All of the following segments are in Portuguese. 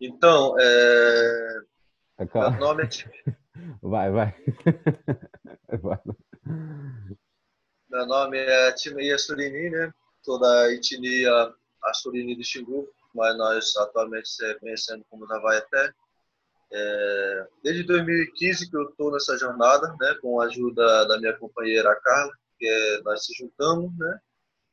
Então, é... Acaba. meu nome é Vai, vai. vai. Meu nome é Timeia Surini, né? Sou da etnia Assurini do Xingu, mas nós atualmente se conhecemos como Navaeté. É, desde 2015 que eu estou nessa jornada, né? Com a ajuda da minha companheira Carla, que é, nós se juntamos, né?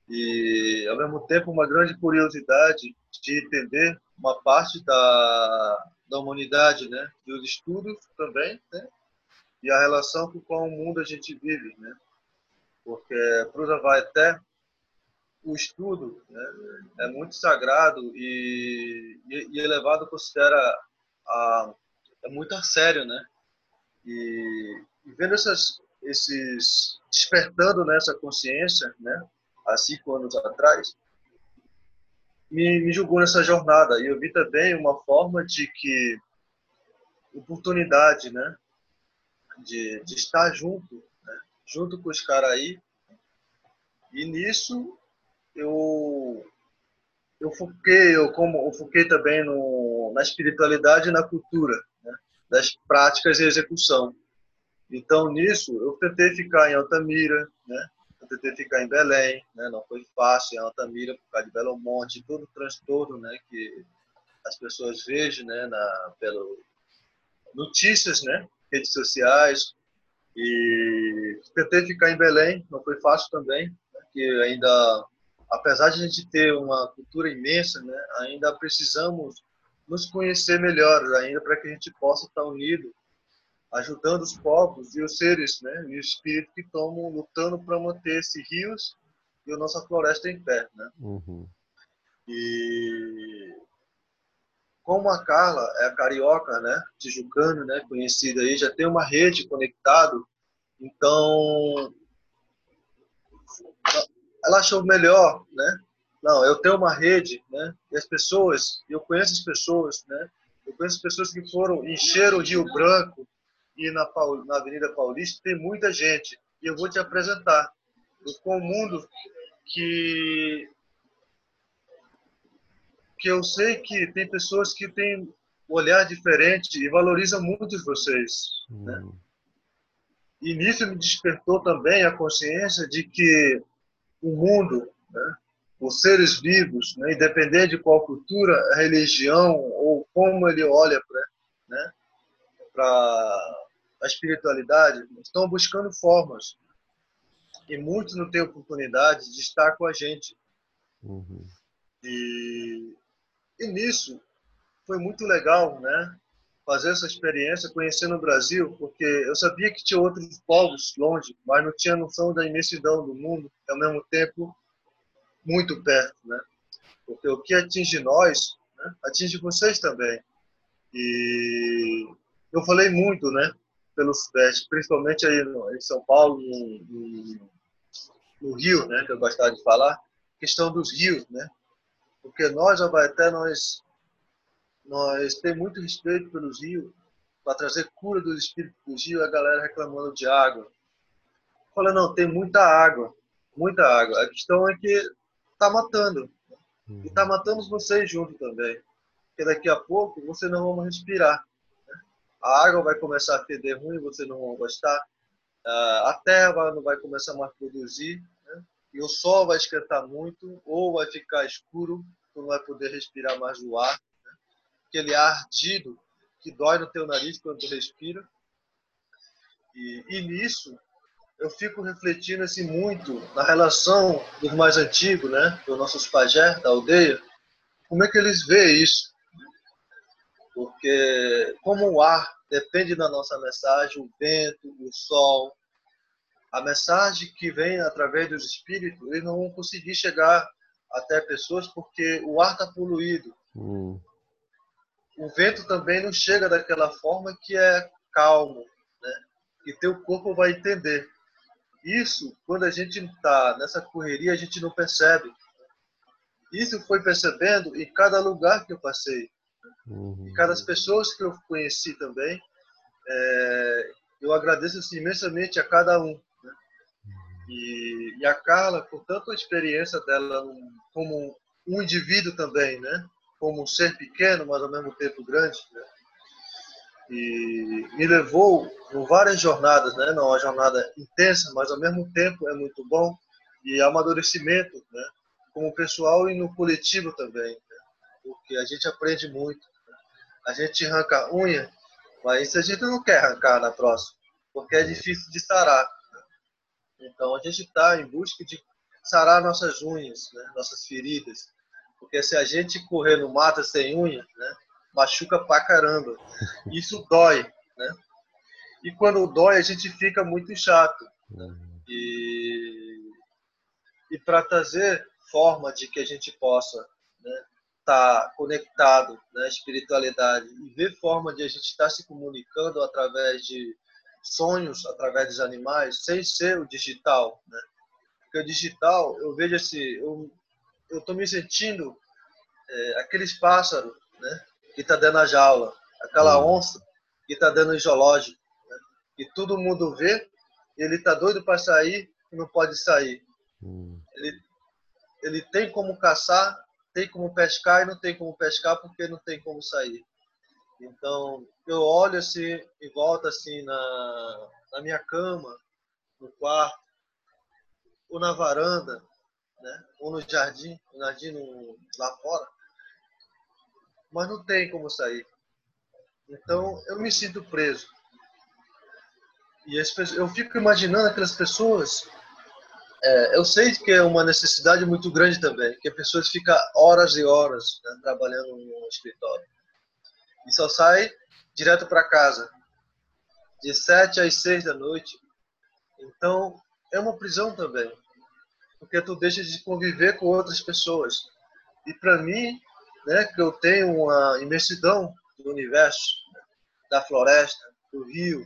E ao mesmo tempo uma grande curiosidade de entender uma parte da, da humanidade, né? E os estudos também, né? E a relação com qual mundo a gente vive, né? Porque para os Avaeté, o estudo né, é muito sagrado e, e, e elevado considera a, é muito a sério, né? E, e vendo essas, esses despertando nessa consciência, né? Há cinco anos atrás, me, me julgou nessa jornada e eu vi também uma forma de que oportunidade, né? De, de estar junto, né? junto com os caras aí. E nisso eu eu foquei, eu como eu foquei também no, na espiritualidade e na cultura, né? das práticas e execução. Então nisso eu tentei ficar em Altamira, né? Eu tentei ficar em Belém, né? Não foi fácil em Altamira por causa de Belo Monte, todo o transtorno, né? Que as pessoas vejam, né? Na pelo notícias, né? Redes sociais e tentei ficar em Belém, não foi fácil também, né? que ainda apesar de a gente ter uma cultura imensa, né, ainda precisamos nos conhecer melhor, ainda para que a gente possa estar unido, ajudando os povos e os seres, né, e o espírito que estão lutando para manter esses rios e a nossa floresta em pé, né? Uhum. E como a Carla é a carioca, né, tijucano, né, conhecida aí, já tem uma rede conectado, então ela achou melhor, né? Não, eu tenho uma rede, né? E as pessoas, eu conheço as pessoas, né? Eu conheço pessoas que foram encheram o Rio Branco e na, na Avenida Paulista tem muita gente. E eu vou te apresentar com um mundo que que eu sei que tem pessoas que têm um olhar diferente e valorizam muito vocês, né? Uhum. E nisso me despertou também a consciência de que o mundo, né? os seres vivos, né? independente de qual cultura, religião ou como ele olha para né? A espiritualidade, estão buscando formas. E muitos não têm oportunidade de estar com a gente. Uhum. E, e nisso foi muito legal, né? fazer essa experiência, conhecendo o Brasil, porque eu sabia que tinha outros povos longe, mas não tinha noção da imensidão do mundo, e ao mesmo tempo muito perto, né? Porque o que atinge nós, né, atinge vocês também. E eu falei muito, né, pelo Sudeste, principalmente aí no, em São Paulo, no, no, no, Rio, né, que eu gostava de falar, questão dos rios, né? Porque nós, Abaeté, nós nós temos muito respeito pelos rios, para trazer cura dos espíritos dos rios, a galera reclamando de água. Fala, não, tem muita água, muita água. A questão é que está matando. E está matando vocês junto também. Porque daqui a pouco você não vai respirar. Né? A água vai começar a feder ruim, você não vai gostar. A terra não vai começar mais a produzir. Né? E o sol vai esquentar muito, ou vai ficar escuro, tu não vai poder respirar mais o ar aquele ar ardido que dói no teu nariz quando tu respira. E, e nisso eu fico refletindo assim muito na relação dos mais antigos, né, dos nossos pajés da aldeia, como é que eles veem isso? Porque como o ar depende da nossa mensagem, o vento, o sol, a mensagem que vem através dos espíritos, eles não vão conseguir chegar até pessoas porque o ar está poluído. Uhum o vento também não chega daquela forma que é calmo, né? E teu corpo vai entender. Isso, quando a gente está nessa correria, a gente não percebe. Isso foi percebendo em cada lugar que eu passei, uhum. em cada pessoas que eu conheci também. É, eu agradeço assim, imensamente a cada um. Né? E, e, a Carla, por tanta experiência dela como um indivíduo também, né? como um ser pequeno, mas ao mesmo tempo grande. Né? E me levou em várias jornadas, né? não uma jornada intensa, mas ao mesmo tempo é muito bom e amadurecimento, né? como pessoal e no coletivo também? Porque a gente aprende muito. A gente arranca unha, mas isso a gente não quer arrancar na próxima, porque é difícil de sarar. Então a gente está em busca de sarar nossas unhas, né? nossas feridas, porque se a gente correr no mato sem unha, né? machuca pra caramba. Isso dói, né? E quando dói, a gente fica muito chato. E, e para trazer forma de que a gente possa né, tá conectado na né, espiritualidade e ver forma de a gente estar tá se comunicando através de sonhos, através dos animais, sem ser o digital, né? Porque o digital, eu vejo assim, eu eu tô me sentindo é, aqueles pássaros, né? que está dentro da jaula, aquela hum. onça que está dentro do zoológico, né? e todo mundo vê, ele está doido para sair e não pode sair. Hum. Ele, ele tem como caçar, tem como pescar e não tem como pescar porque não tem como sair. Então, eu olho assim e volto assim na, na minha cama, no quarto, ou na varanda, né? ou no jardim, no jardim no, lá fora, mas não tem como sair. Então eu me sinto preso. E eu fico imaginando aquelas pessoas. É, eu sei que é uma necessidade muito grande também, que as pessoas ficam horas e horas né, trabalhando no escritório e só sai direto para casa de sete às seis da noite. Então é uma prisão também, porque tu deixa de conviver com outras pessoas. E para mim né, que eu tenho uma imensidão do universo, da floresta, do rio,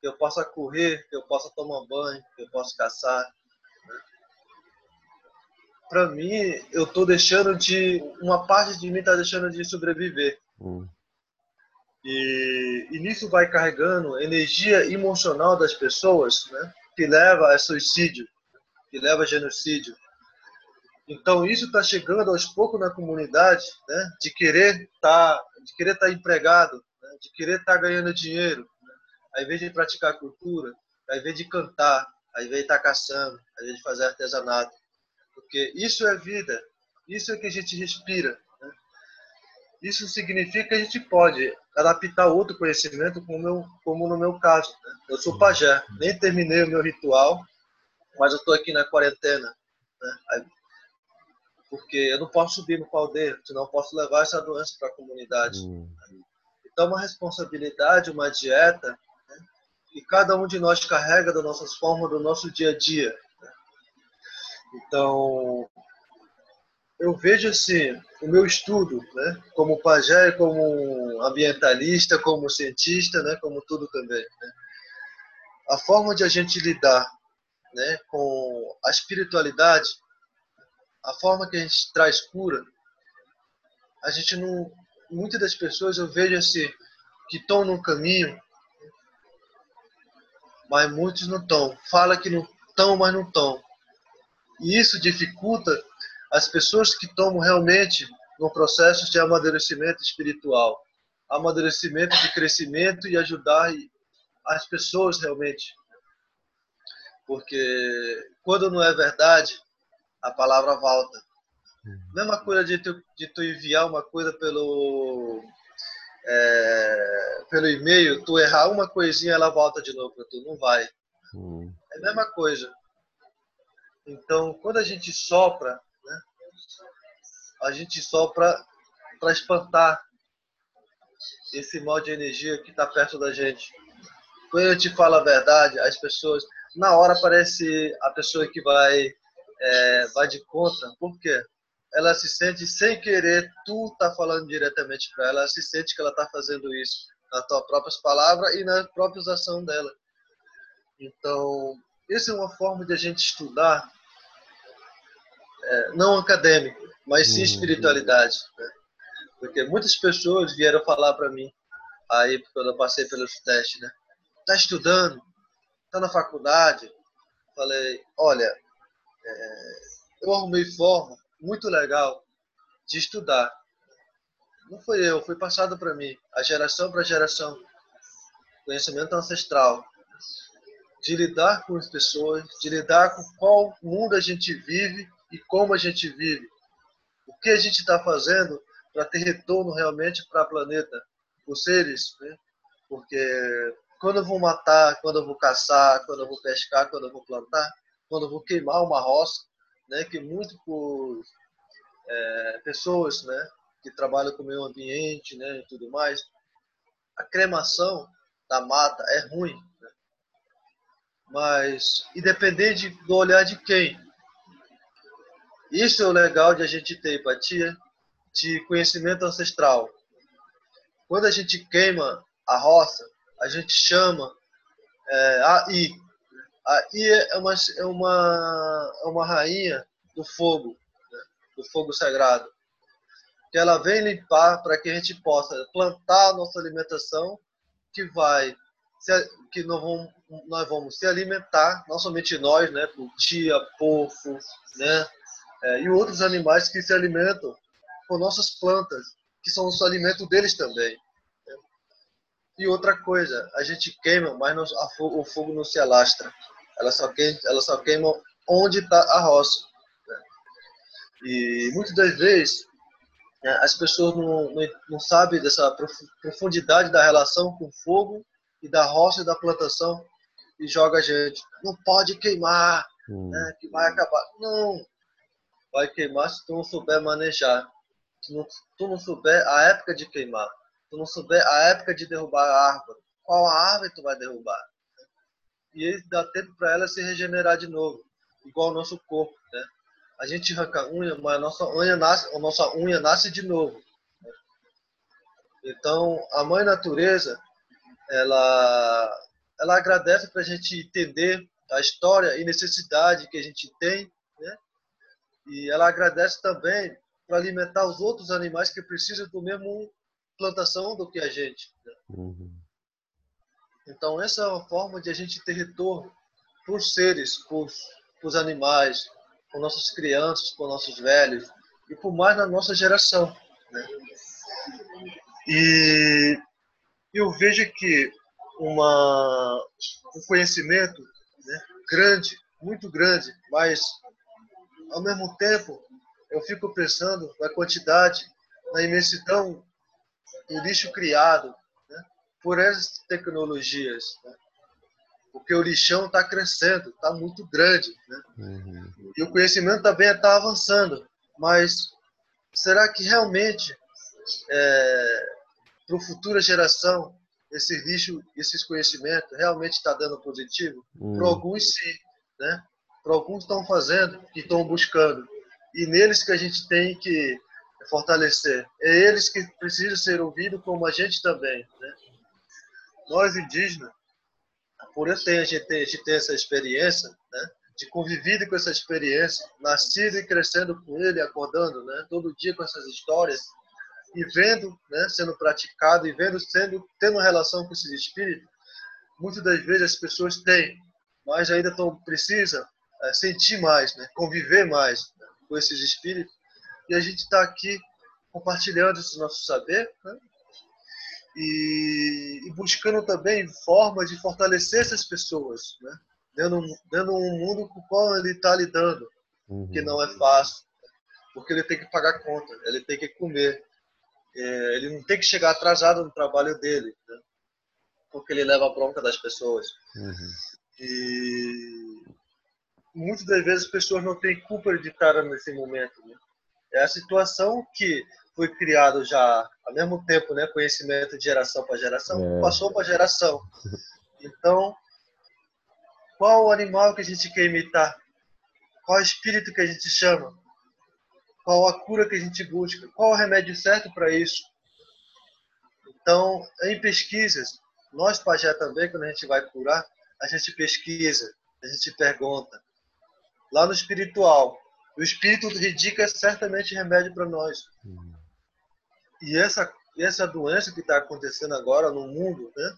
que eu possa correr, que eu possa tomar banho, que eu possa caçar. Para mim, eu estou deixando de. Uma parte de mim está deixando de sobreviver. Hum. E, e nisso vai carregando energia emocional das pessoas, né, que leva a suicídio, que leva a genocídio então isso está chegando aos poucos na comunidade, né? De querer tá, de querer estar tá empregado, né? de querer estar tá ganhando dinheiro, né? ao invés de praticar cultura, ao invés de cantar, ao invés de estar caçando, ao invés de fazer artesanato, porque isso é vida, isso é que a gente respira. Né? Isso significa que a gente pode adaptar outro conhecimento, como, meu, como no meu caso. Né? Eu sou pajé, nem terminei o meu ritual, mas eu estou aqui na quarentena. Né? porque eu não posso subir no caldeiro, senão eu posso levar essa doença para a comunidade. Uhum. Então, uma responsabilidade, uma dieta, né, que cada um de nós carrega das nossas formas do nosso dia a dia. Então, eu vejo assim, o meu estudo, né, como pajé, como ambientalista, como cientista, né, como tudo também. Né? A forma de a gente lidar né, com a espiritualidade a forma que a gente traz cura, a gente não. Muitas das pessoas eu vejo assim, que estão no caminho, mas muitos não estão. Fala que não estão, mas não estão. E isso dificulta as pessoas que estão realmente no processo de amadurecimento espiritual, amadurecimento de crescimento e ajudar as pessoas realmente. Porque quando não é verdade, a palavra volta. Mesma coisa de tu, de tu enviar uma coisa pelo é, pelo e-mail, tu errar uma coisinha, ela volta de novo para tu, não vai. É a mesma coisa. Então, quando a gente sopra, né, a gente sopra para espantar esse mal de energia que está perto da gente. Quando a gente fala a verdade, as pessoas, na hora parece a pessoa que vai é, vai de contra, porque ela se sente sem querer, tu tá falando diretamente para ela, ela se sente que ela tá fazendo isso nas tuas próprias palavras e nas próprias ações dela. Então, isso é uma forma de a gente estudar, é, não acadêmico, mas sim uhum. espiritualidade. Né? Porque muitas pessoas vieram falar para mim, aí quando eu passei pelos testes, né? Tá estudando? Tá na faculdade? Falei, olha, é, eu arrumei forma muito legal de estudar. não foi eu, foi passado para mim, a geração para geração, conhecimento ancestral, de lidar com as pessoas, de lidar com qual mundo a gente vive e como a gente vive. O que a gente está fazendo para ter retorno realmente para o planeta, os seres, né? Porque quando eu vou matar, quando eu vou caçar, quando eu vou pescar, quando eu vou plantar, quando eu vou queimar uma roça, né? Que muito por é, pessoas, né? Que trabalham com o meio ambiente, né? E tudo mais, a cremação da mata é ruim, né? mas independente do olhar de quem. Isso é o legal de a gente ter empatia, de conhecimento ancestral. Quando a gente queima a roça, a gente chama é, a I. A I é uma, é uma, é uma rainha do fogo, né? do fogo sagrado. Que ela vem limpar para que a gente possa plantar a nossa alimentação, que vai que nós vamos, nós vamos se alimentar, não somente nós, né, tia, porco, né, é, e outros animais que se alimentam com nossas plantas, que são o alimento deles também. E outra coisa, a gente queima, mas não, o fogo não se alastra. Ela só queima, ela só queima onde está a roça. Né? E muitas das vezes né, as pessoas não, não, não sabem dessa profundidade da relação com o fogo e da roça e da plantação e joga a gente. Não pode queimar, hum. né, que vai acabar. Não, vai queimar se tu não souber manejar tu não, tu não souber a época de queimar, tu não souber a época de derrubar a árvore, qual a árvore tu vai derrubar. E aí dá tempo para ela se regenerar de novo, igual o nosso corpo, né? A gente arranca unha, mas a nossa unha nasce, a nossa unha nasce de novo. Então, a mãe natureza, ela ela agradece para a gente entender a história e necessidade que a gente tem, né? E ela agradece também para alimentar os outros animais que precisam do mesmo plantação do que a gente. Né? Uhum. Então essa é uma forma de a gente ter retorno por seres, por, por animais, por nossas crianças, por nossos velhos e por mais na nossa geração. Né? E eu vejo que uma, um conhecimento né, grande, muito grande, mas ao mesmo tempo eu fico pensando na quantidade, na imensidão do lixo criado né, por essas tecnologias. Né? Porque o lixão está crescendo, está muito grande. Né? Uhum. E o conhecimento também está avançando. Mas será que realmente, é, para a futura geração, esse lixo, esses conhecimentos realmente está dando positivo? Uhum. Para alguns, sim. Né? Para alguns estão fazendo, que estão buscando e neles que a gente tem que fortalecer. É eles que precisam ser ouvidos como a gente também. Né? Nós indígenas, por isso a gente tem, a gente essa experiência, né? de conviver com essa experiência, nascido e crescendo com ele, acordando, né? todo dia com essas histórias e vendo, né, sendo praticado e vendo, sendo tendo relação com esses espíritos. Muitas das vezes as pessoas têm, mas ainda tão precisa sentir mais, né, conviver mais, com esses espíritos. E a gente está aqui compartilhando esse nosso saber né? e, e, buscando também formas de fortalecer essas pessoas, né? dentro, dentro um mundo com o qual ele está lidando, uhum. que não é fácil, porque ele tem que pagar conta, ele tem que comer, é, ele não tem que chegar atrasado no trabalho dele, né? porque ele leva a bronca das pessoas. Uhum. E muitas das vezes as pessoas não têm culpa de estar nesse momento. Né? É a situação que foi criado já ao mesmo tempo, né, conhecimento de geração para geração, é. passou para geração. Então, qual o animal que a gente quer imitar? Qual espírito que a gente chama? Qual a cura que a gente busca? Qual o remédio certo para isso? Então, em pesquisas, nós pajé também, quando a gente vai curar, a gente pesquisa, a gente pergunta, lá no espiritual. O espírito ridículo é certamente remédio para nós. E essa, essa doença que está acontecendo agora no mundo, né,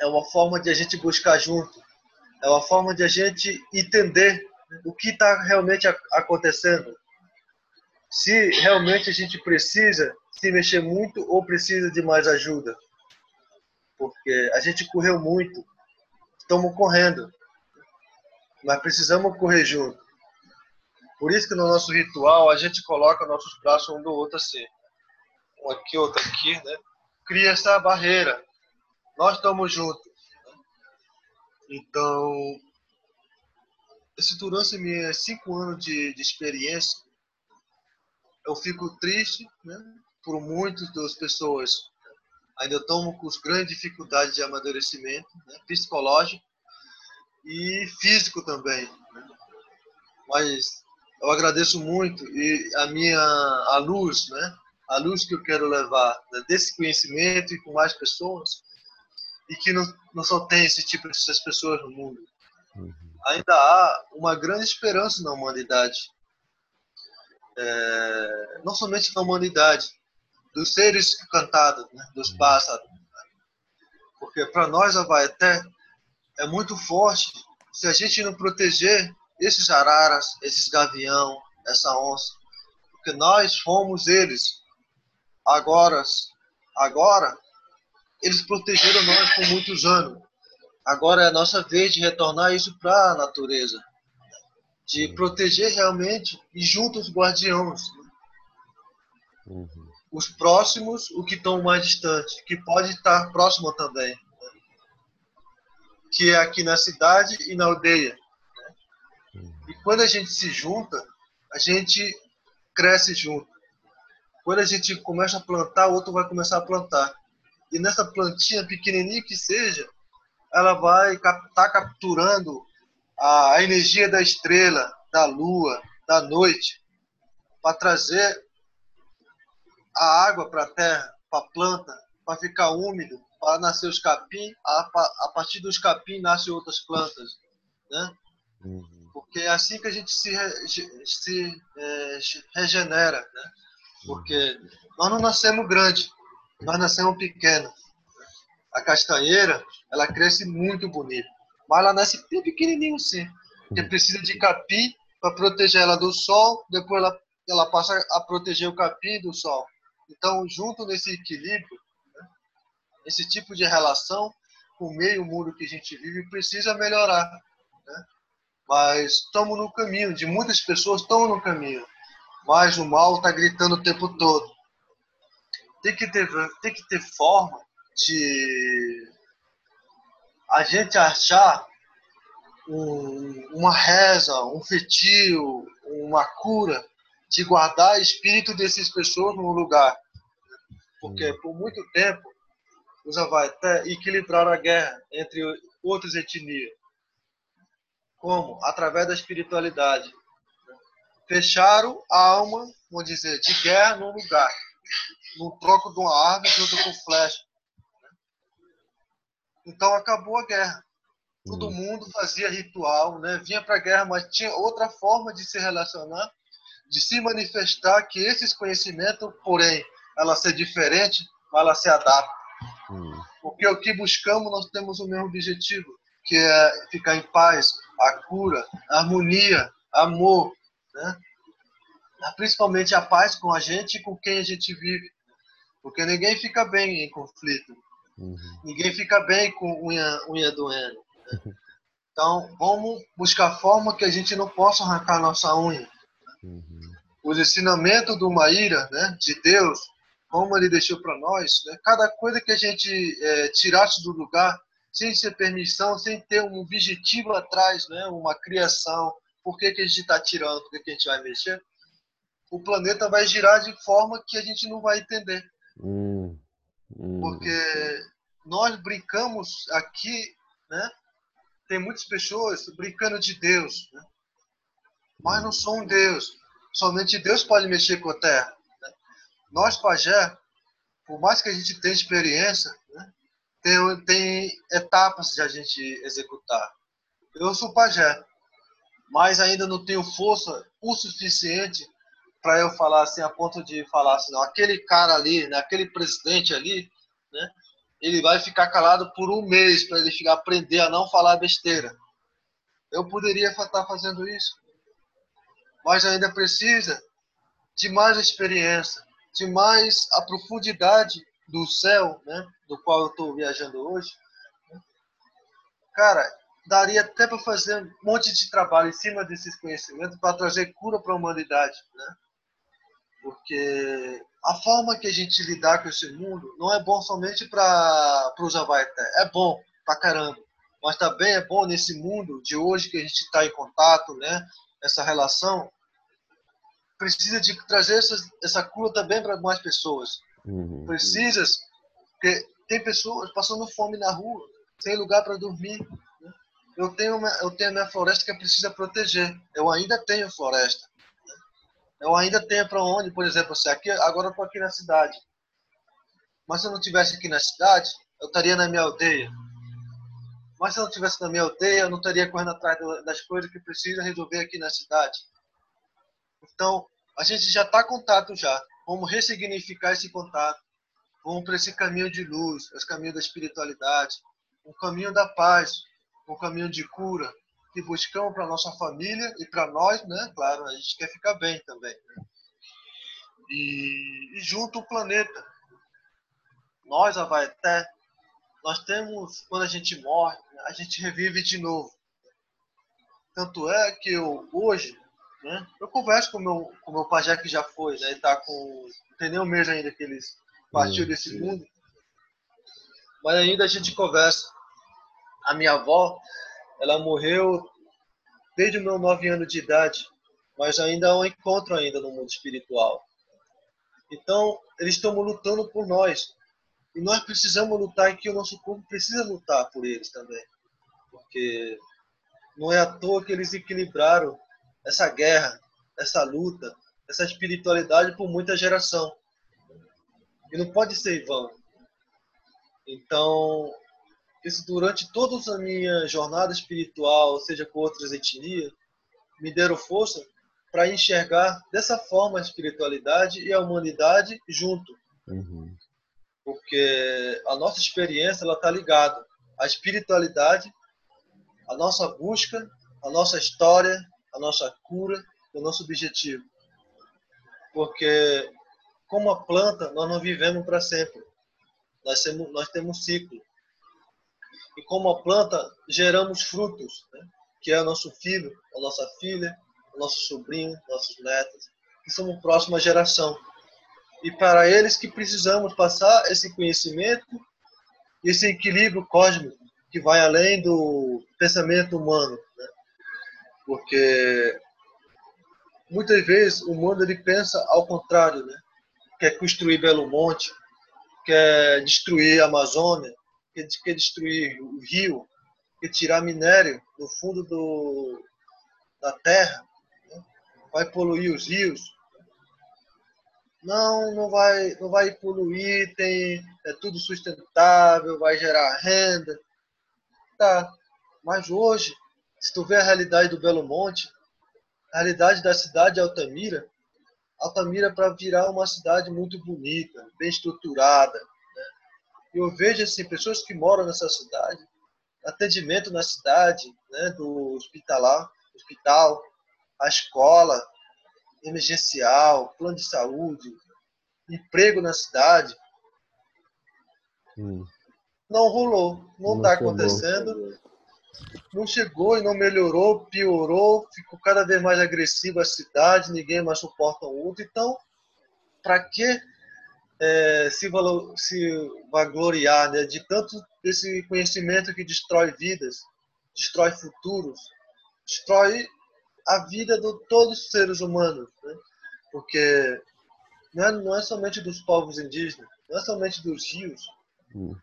é uma forma de a gente buscar junto. É uma forma de a gente entender o que está realmente acontecendo. Se realmente a gente precisa se mexer muito ou precisa de mais ajuda? Porque a gente correu muito, estamos correndo, mas precisamos correr junto. Por isso que no nosso ritual a gente coloca nossos braços um do outro assim, um aqui, outro aqui, né? Cria essa barreira. Nós estamos juntos. Então, esse durante meus cinco anos de, de experiência, eu fico triste, né? Por muitas das pessoas ainda estão com grandes dificuldades de amadurecimento, né? psicológico e físico também. Né? Mas eu agradeço muito e a minha a luz, né? A luz que eu quero levar né? desse conhecimento e com mais pessoas e que não, não só tem esse tipo de pessoas no mundo. Uhum. Ainda há uma grande esperança na humanidade. É, não somente na humanidade, dos seres cantados, né? dos uhum. pássaros. Porque para nós, a Vaeté, é muito forte se a gente não proteger esses araras, esses gavião, essa onça. Porque nós fomos eles. Agora, agora eles protegeram nós por muitos anos. Agora é a nossa vez de retornar isso para a natureza. De proteger realmente e junto os guardiões. Uhum. Os próximos, o que estão mais distantes, que pode estar próximo também. Que é aqui na cidade e na aldeia. E quando a gente se junta, a gente cresce junto. Quando a gente começa a plantar, o outro vai começar a plantar. E nessa plantinha pequenininha que seja, ela vai estar tá capturando a energia da estrela, da lua, da noite, para trazer a água para a terra, para a planta, para ficar úmido, para nascer os capim. A, a partir dos capim nascem outras plantas, né? Uhum. Porque é assim que a gente se, se é, regenera, né? Porque nós não nascemos grande, nós nascemos pequeno. A castanheira, ela cresce muito bonita, mas ela nasce bem pequenininho assim. Porque precisa de capim para proteger ela do sol, depois ela, ela passa a proteger o capim do sol. Então, junto nesse equilíbrio? Esse tipo de relação com o meio mundo que a gente vive precisa melhorar. Né? Mas estamos no caminho, de muitas pessoas estão no caminho. Mas o mal está gritando o tempo todo. Tem que ter, tem que ter forma de a gente achar um, uma reza, um fetio, uma cura, de guardar o espírito dessas pessoas no lugar. Porque por muito tempo os até equilibraram a guerra entre outras etnias. Como? Através da espiritualidade. Fecharam a alma, vamos dizer, de guerra num lugar. No troco de uma árvore junto com flecha. Então acabou a guerra. Todo hum. mundo fazia ritual, né? vinha para a guerra, mas tinha outra forma de se relacionar, de se manifestar que esses conhecimentos, porém, ela ser diferente, mas ela se adapta. Hum. Porque o que buscamos, nós temos o mesmo objetivo, que é ficar em paz, a cura, a harmonia, amor, né? principalmente a paz com a gente e com quem a gente vive, porque ninguém fica bem em conflito, uhum. ninguém fica bem com unha, unha doendo. Né? Então, vamos buscar forma que a gente não possa arrancar nossa unha. Uhum. Os ensinamentos do Maíra, né, de Deus, como ele deixou para nós, né, cada coisa que a gente é, tirasse do lugar, sem ter permissão, sem ter um objetivo atrás, né? uma criação. Por que, que a gente está tirando? Por que, que a gente vai mexer? O planeta vai girar de forma que a gente não vai entender. Hum, hum. Porque nós brincamos aqui, né? tem muitas pessoas brincando de Deus, né? mas não são um Deus. Somente Deus pode mexer com a terra. Nós, pajé, por mais que a gente tenha experiência, né? tem, tem etapas de a gente executar. Eu sou pajé, mas ainda não tenho força o suficiente para eu falar assim, a ponto de falar assim, não, aquele cara ali, né, aquele presidente ali, né, ele vai ficar calado por um mês para ele ficar aprender a não falar besteira. Eu poderia estar fazendo isso, mas ainda precisa de mais experiência, de mais a profundidade do céu, né, do qual eu estou viajando hoje, né, cara, daria até para fazer um monte de trabalho em cima desses conhecimentos para trazer cura para a humanidade, né? Porque a forma que a gente lidar com esse mundo não é bom somente para os Avaité, é bom pra caramba, mas também é bom nesse mundo de hoje que a gente está em contato, né? Essa relação precisa de trazer essa, essa cura também para mais pessoas. Uhum. Precisa, porque tem pessoas passando fome na rua, sem lugar para dormir. Né? Eu tenho uma, eu tenho a minha floresta que precisa proteger. Eu ainda tenho floresta. Né? Eu ainda tenho para onde, por exemplo, assim, aqui agora eu estou aqui na cidade. Mas se eu não tivesse aqui na cidade, eu estaria na minha aldeia. Mas se eu não tivesse na minha aldeia, eu não estaria correndo atrás das coisas que precisa resolver aqui na cidade. Então, a gente já está em contato já. Vamos ressignificar esse contato. Vamos para esse caminho de luz, esse caminho da espiritualidade, um caminho da paz, um caminho de cura, que buscamos para nossa família e para nós, né? Claro, a gente quer ficar bem também. Né? E, e junto o planeta. Nós, a Vaeté, nós temos, quando a gente morre, a gente revive de novo. Tanto é que eu, hoje, né? Eu converso com meu, o meu pajé que já foi, né? Ele tá com. Não tem nem um mês ainda que eles partiu desse mundo. Mas ainda a gente conversa. A minha avó, ela morreu desde os meus nove anos de idade, mas ainda há um encontro ainda no mundo espiritual. Então, eles estão lutando por nós. E nós precisamos lutar e que o nosso corpo precisa lutar por eles também. Porque não é à toa que eles equilibraram essa guerra, essa luta, essa espiritualidade por muita geração. E não pode ser em vão. Então, isso durante toda a minha jornada espiritual, seja com outras etnias, me deram força para enxergar dessa forma a espiritualidade e a humanidade junto. Uhum. Porque a nossa experiência está ligada à espiritualidade, à nossa busca, à nossa história, a nossa cura, o nosso objetivo. Porque, como a planta, nós não vivemos para sempre. Nós temos, nós temos ciclo. E como a planta, geramos frutos, né? que é o nosso filho, a nossa filha, o nosso sobrinho, nossos netos, que somos a próxima geração. E para eles que precisamos passar esse conhecimento, esse equilíbrio cósmico que vai além do pensamento humano, porque muitas vezes o mundo ele pensa ao contrário, né? Quer construir Belo Monte, quer destruir a Amazônia, quer, destruir o rio, quer tirar minério do fundo do, da terra, né? vai poluir os rios. Não, não vai, não vai poluir, tem, é tudo sustentável, vai gerar renda. Tá, mas hoje se tu vê a realidade do Belo Monte, a realidade da cidade de Altamira, Altamira para virar uma cidade muito bonita, bem estruturada. Né? Eu vejo assim, pessoas que moram nessa cidade, atendimento na cidade, né, do hospitalar, hospital, a escola, emergencial, plano de saúde, emprego na cidade. Hum. Não rolou, não está acontecendo não chegou e não melhorou, piorou, ficou cada vez mais agressiva a cidade, ninguém mais suporta o outro. Então, para que é, se, valor, se vangloriar né, de tanto desse conhecimento que destrói vidas, destrói futuros, destrói a vida de todos os seres humanos? Né? Porque não é, não é somente dos povos indígenas, não é somente dos rios, hum.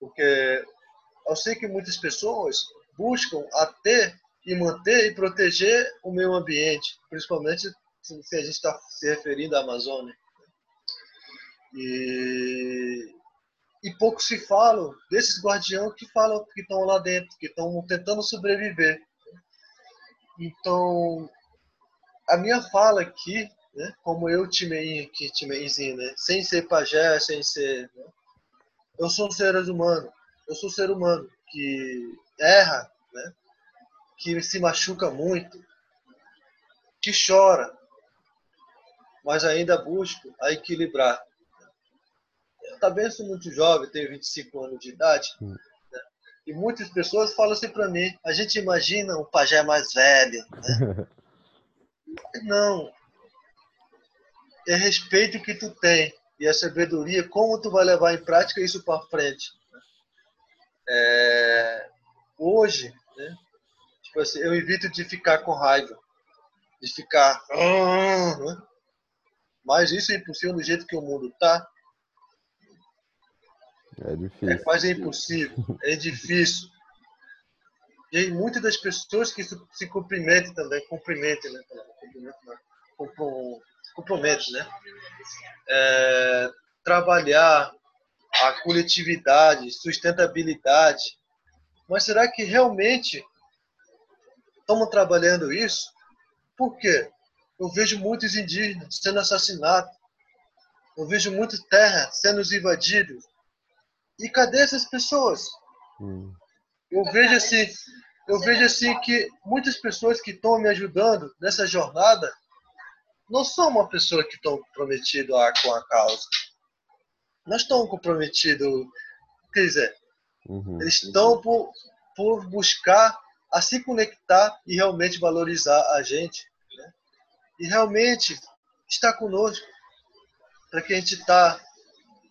porque eu sei que muitas pessoas buscam a ter e manter e proteger o meio ambiente, principalmente se a gente está se referindo à Amazônia. E, e pouco se fala desses guardiãos que falam que estão lá dentro, que estão tentando sobreviver. Então, a minha fala aqui, né, como eu timei aqui, timeizinho, né, sem ser pajé, sem ser, né, eu sou um ser humano, eu sou um ser humano que erra, né? que se machuca muito, que chora, mas ainda busco a equilibrar. Eu também sou muito jovem, tenho 25 anos de idade, hum. né? e muitas pessoas falam assim para mim: a gente imagina um pajé mais velho. Né? Não. É respeito que tu tem e a sabedoria, como tu vai levar em prática isso para frente. Né? É... Hoje, né? tipo assim, eu evito de ficar com raiva, de ficar. Né? Mas isso é impossível do jeito que o mundo está. É difícil. É quase impossível. É difícil. E muitas das pessoas que se cumprimentem também, cumprimentem, né? Comprometem, né? É, trabalhar a coletividade, sustentabilidade. Mas será que realmente estamos trabalhando isso? Por quê? Eu vejo muitos indígenas sendo assassinados. Eu vejo muitas terras sendo invadidas. E cadê essas pessoas? Hum. Eu vejo assim, eu vejo assim que muitas pessoas que estão me ajudando nessa jornada não são uma pessoa que estão comprometido com a causa. Não estão comprometidos, quer dizer, uhum. eles estão por, por buscar a se conectar e realmente valorizar a gente. Né? E realmente estar conosco para que a gente está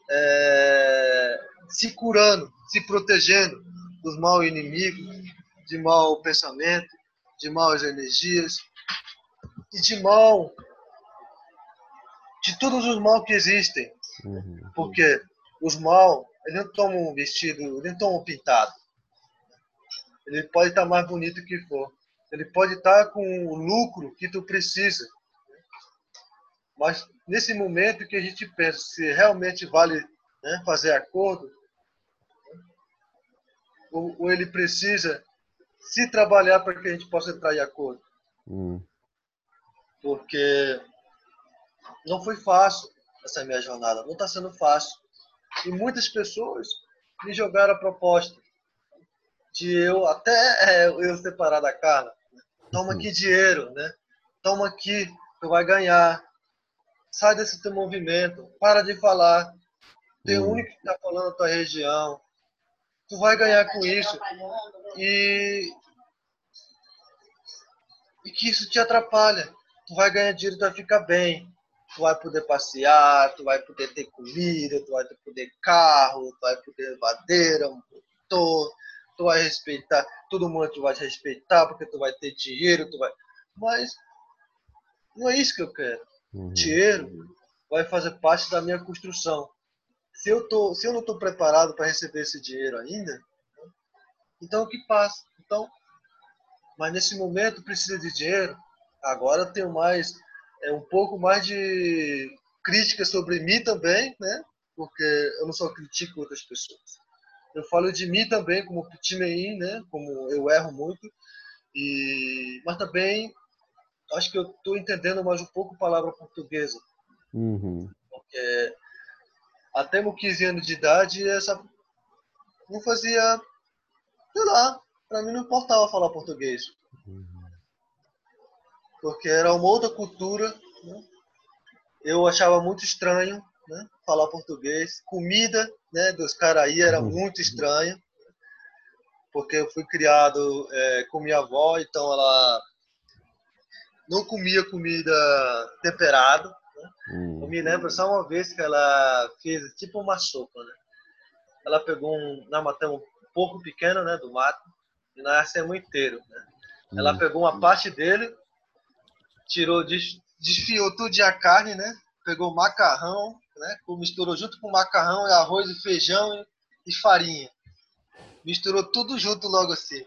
é, se curando, se protegendo dos mal inimigos, de mau pensamento, de maus energias e de mal, de todos os mal que existem. Uhum. Porque os mal, eles não estão vestidos, eles não estão pintados. Ele pode estar mais bonito que for. Ele pode estar com o lucro que tu precisa. Mas nesse momento que a gente pensa se realmente vale né, fazer acordo, ou, ou ele precisa se trabalhar para que a gente possa entrar em acordo. Hum. Porque não foi fácil essa minha jornada, não está sendo fácil. E muitas pessoas me jogaram a proposta de eu até é, eu separar da Carla. Toma aqui dinheiro, né? Toma aqui, tu vai ganhar. Sai desse teu movimento, para de falar. Tem o hum. único que está falando na tua região. Tu vai ganhar com isso. E e que isso te atrapalha. Tu vai ganhar dinheiro, tu vai ficar bem. Tu vai poder passear, tu vai poder ter comida, tu vai poder carro, tu vai poder madeira, um motor, tu vai respeitar, todo mundo tu vai te respeitar porque tu vai ter dinheiro, tu vai. Mas não é isso que eu quero. Uhum. Dinheiro vai fazer parte da minha construção. Se eu, tô, se eu não estou preparado para receber esse dinheiro ainda, então o que passa? Então mas nesse momento precisa de dinheiro. Agora eu tenho mais, é, um pouco mais de crítica sobre mim também, né? Porque eu não só critico outras pessoas. Eu falo de mim também como pitimeim, né? Como eu erro muito. E, mas também acho que eu estou entendendo mais um pouco a palavra portuguesa. Uhum. Porque até meus 15 anos de idade, essa não fazia, sei lá, para mim não importava falar português. Porque era uma outra cultura. Né? Eu achava muito estranho né? falar português. Comida né, dos caras aí era uhum. muito estranha. Porque eu fui criado é, com minha avó, então ela não comia comida temperada. Né? Eu me lembro só uma vez que ela fez tipo uma sopa. Né? Ela pegou um, nós matamos um porco pequeno né, do mato e nós assamos inteiro. Né? Ela hum. pegou uma parte dele, tirou, desfiou tudo de a carne, né? Pegou macarrão, né? Misturou junto com macarrão e arroz e feijão e farinha. Misturou tudo junto logo assim.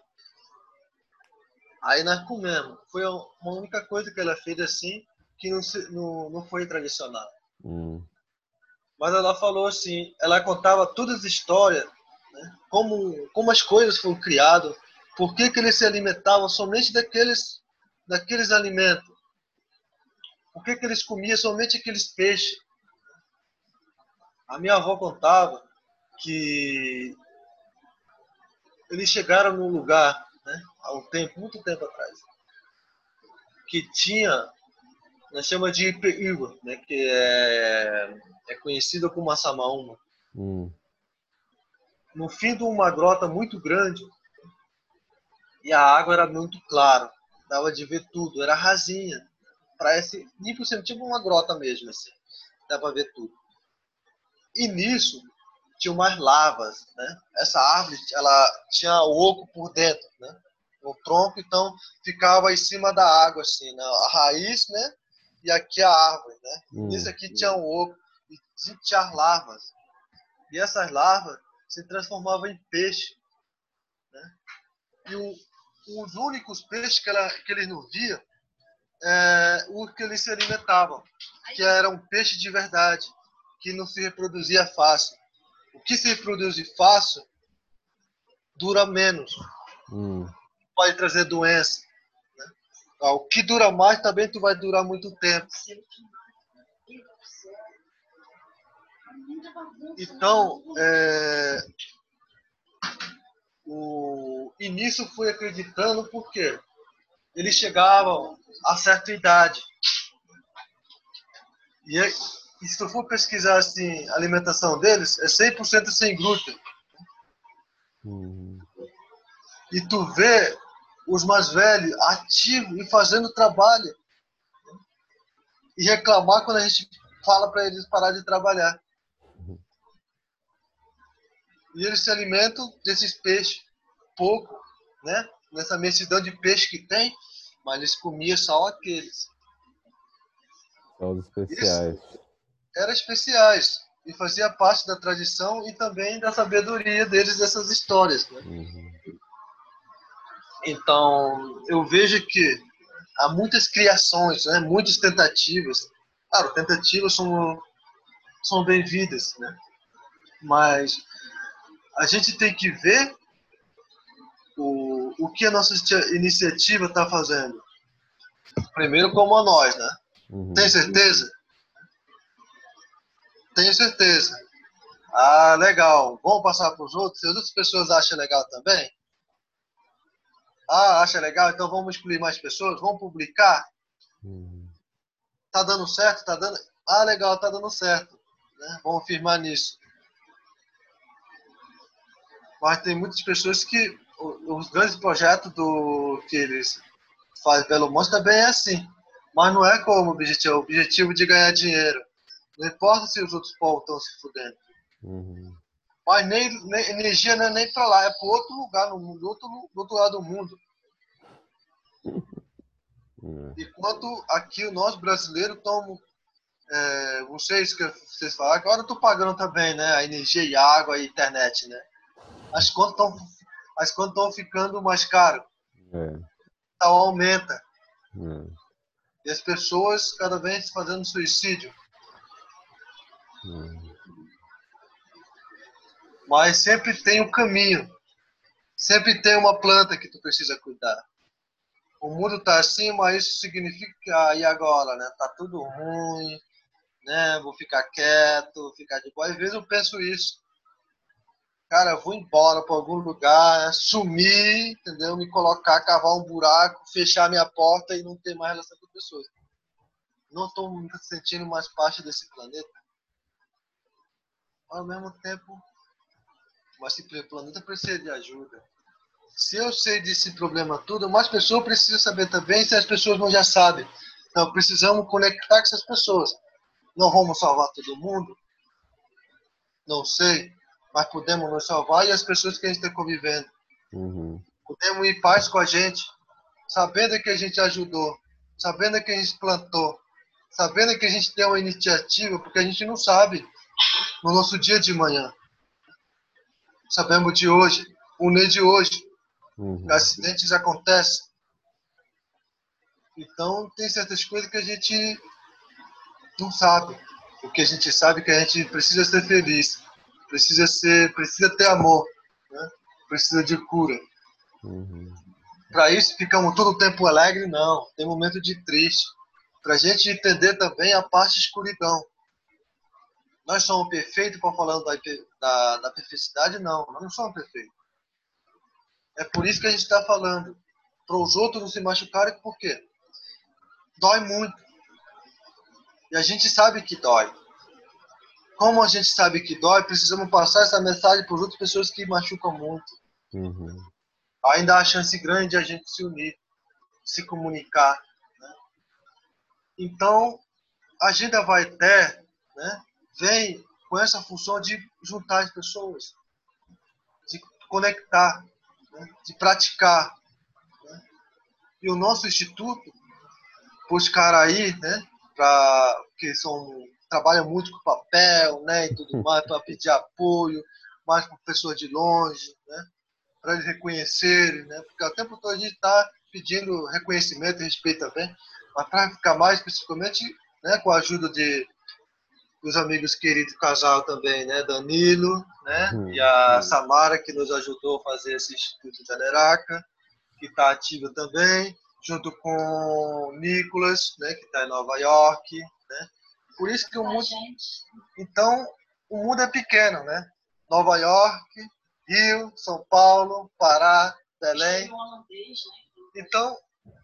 Aí nós comemos. Foi a única coisa que ela fez assim que não, não, não foi tradicional. Hum. Mas ela falou assim, ela contava todas as histórias, né? como, como as coisas foram criadas, por que, que eles se alimentavam somente daqueles, daqueles alimentos? Por que, que eles comiam somente aqueles peixes? A minha avó contava que eles chegaram num lugar, né, há um tempo, muito tempo atrás, que tinha nós chamamos de Ipeiwa, né, que é, é conhecida como Assamaúma. Hum. No fim de uma grota muito grande, e a água era muito clara, dava de ver tudo, era rasinha, parece nível tipo uma grota mesmo, assim, dá para ver tudo. E nisso tinha umas lavas, né? Essa árvore, ela tinha oco por dentro, né? No tronco, então ficava em cima da água, assim, né? a raiz, né? E aqui a árvore, né? Hum. Isso aqui tinha um oco e tinha larvas. E essas larvas se transformavam em peixe, né? E o, os únicos peixes que, ela, que eles não viam é o que eles se alimentavam, que era um peixe de verdade, que não se reproduzia fácil. O que se reproduz fácil dura menos. Hum. Pode trazer doença. Né? O que dura mais também tu vai durar muito tempo. Então, é, o início foi acreditando porque eles chegavam a certa idade. E, e se tu for pesquisar assim, a alimentação deles, é 100% sem glúten. Uhum. E tu vê os mais velhos ativos e fazendo trabalho. E reclamar quando a gente fala para eles parar de trabalhar. E eles se alimentam desses peixes, pouco, né? Nessa imensidão de peixe que tem, mas eles comiam só aqueles. Só os especiais. eram especiais. E fazia parte da tradição e também da sabedoria deles dessas histórias. Né? Uhum. Então, eu vejo que há muitas criações, né? muitas tentativas. Claro, tentativas são, são bem-vindas, né? mas a gente tem que ver o, o que a nossa iniciativa está fazendo. Primeiro, como a nós, né? Uhum. Tem certeza? Tenho certeza. Ah, legal. Vamos passar para os outros? Se as outras pessoas acham legal também? Ah, acha legal? Então vamos excluir mais pessoas? Vamos publicar? Uhum. Tá dando certo? Tá dando... Ah, legal, tá dando certo. Né? Vamos firmar nisso. Mas tem muitas pessoas que os grandes projetos do que eles fazem pelo mundo também é assim. Mas não é como objetivo, o objetivo de ganhar dinheiro. Não importa se os outros povos estão se fudendo. Uhum. Mas nem, nem, energia não é nem para lá, é para outro lugar, no, mundo, outro, do outro lado do mundo. Uhum. Enquanto aqui nós brasileiros estamos. É, vocês que vocês falaram, agora eu estou pagando também, né? A energia e a água e a internet, né? As contas estão as contas estão ficando mais caras. É. Então aumenta. É. E as pessoas cada vez fazendo suicídio. É. Mas sempre tem um caminho. Sempre tem uma planta que tu precisa cuidar. O mundo está assim, mas isso significa que ah, e agora, né? Tá tudo ruim, né? Vou ficar quieto, ficar de boa. Às vezes eu penso isso cara, vou embora para algum lugar, sumir, entendeu? Me colocar, cavar um buraco, fechar minha porta e não ter mais relação com pessoas. Não estou me sentindo mais parte desse planeta. Ao mesmo tempo, mas o planeta precisa de ajuda. Se eu sei desse problema tudo, mais pessoas precisam saber também se as pessoas não já sabem. Então, precisamos conectar com essas pessoas. Não vamos salvar todo mundo? Não sei mas podemos nos salvar e as pessoas que a gente está convivendo. Uhum. Podemos ir em paz com a gente, sabendo que a gente ajudou, sabendo que a gente plantou, sabendo que a gente tem uma iniciativa, porque a gente não sabe no nosso dia de manhã. Sabemos de hoje, o nem de hoje. Uhum. Acidentes acontecem. Então, tem certas coisas que a gente não sabe. O que a gente sabe é que a gente precisa ser feliz precisa ser, precisa ter amor, né? precisa de cura. Uhum. Para isso ficamos todo o tempo alegre? Não, tem momento de triste. Para a gente entender também a parte de escuridão. Nós somos perfeitos para falando da, da, da perfeição? Não, nós não somos perfeitos. É por isso que a gente está falando. Para os outros não se machucarem, por quê? Dói muito. E a gente sabe que dói. Como a gente sabe que dói, precisamos passar essa mensagem para as outras pessoas que machucam muito. Uhum. Ainda há chance grande de a gente se unir, se comunicar. Né? Então, a agenda vai ter, né, vem com essa função de juntar as pessoas, de conectar, né, de praticar. Né? E o nosso instituto, buscar aí, né, para que são trabalham muito com papel, né, e tudo mais, para pedir apoio, mais para pessoas de longe, né, para eles reconhecerem, né, porque o tempo todo a gente está pedindo reconhecimento e respeito também, mas para ficar mais especificamente, né, com a ajuda de dos amigos queridos do casal também, né, Danilo, né, hum, e a Samara que nos ajudou a fazer esse instituto de Aleraca, que está ativo também, junto com o Nicolas, né, que está em Nova York, né? Por isso que o mundo. Então, o mundo é pequeno, né? Nova York, Rio, São Paulo, Pará, Belém. Né? Então,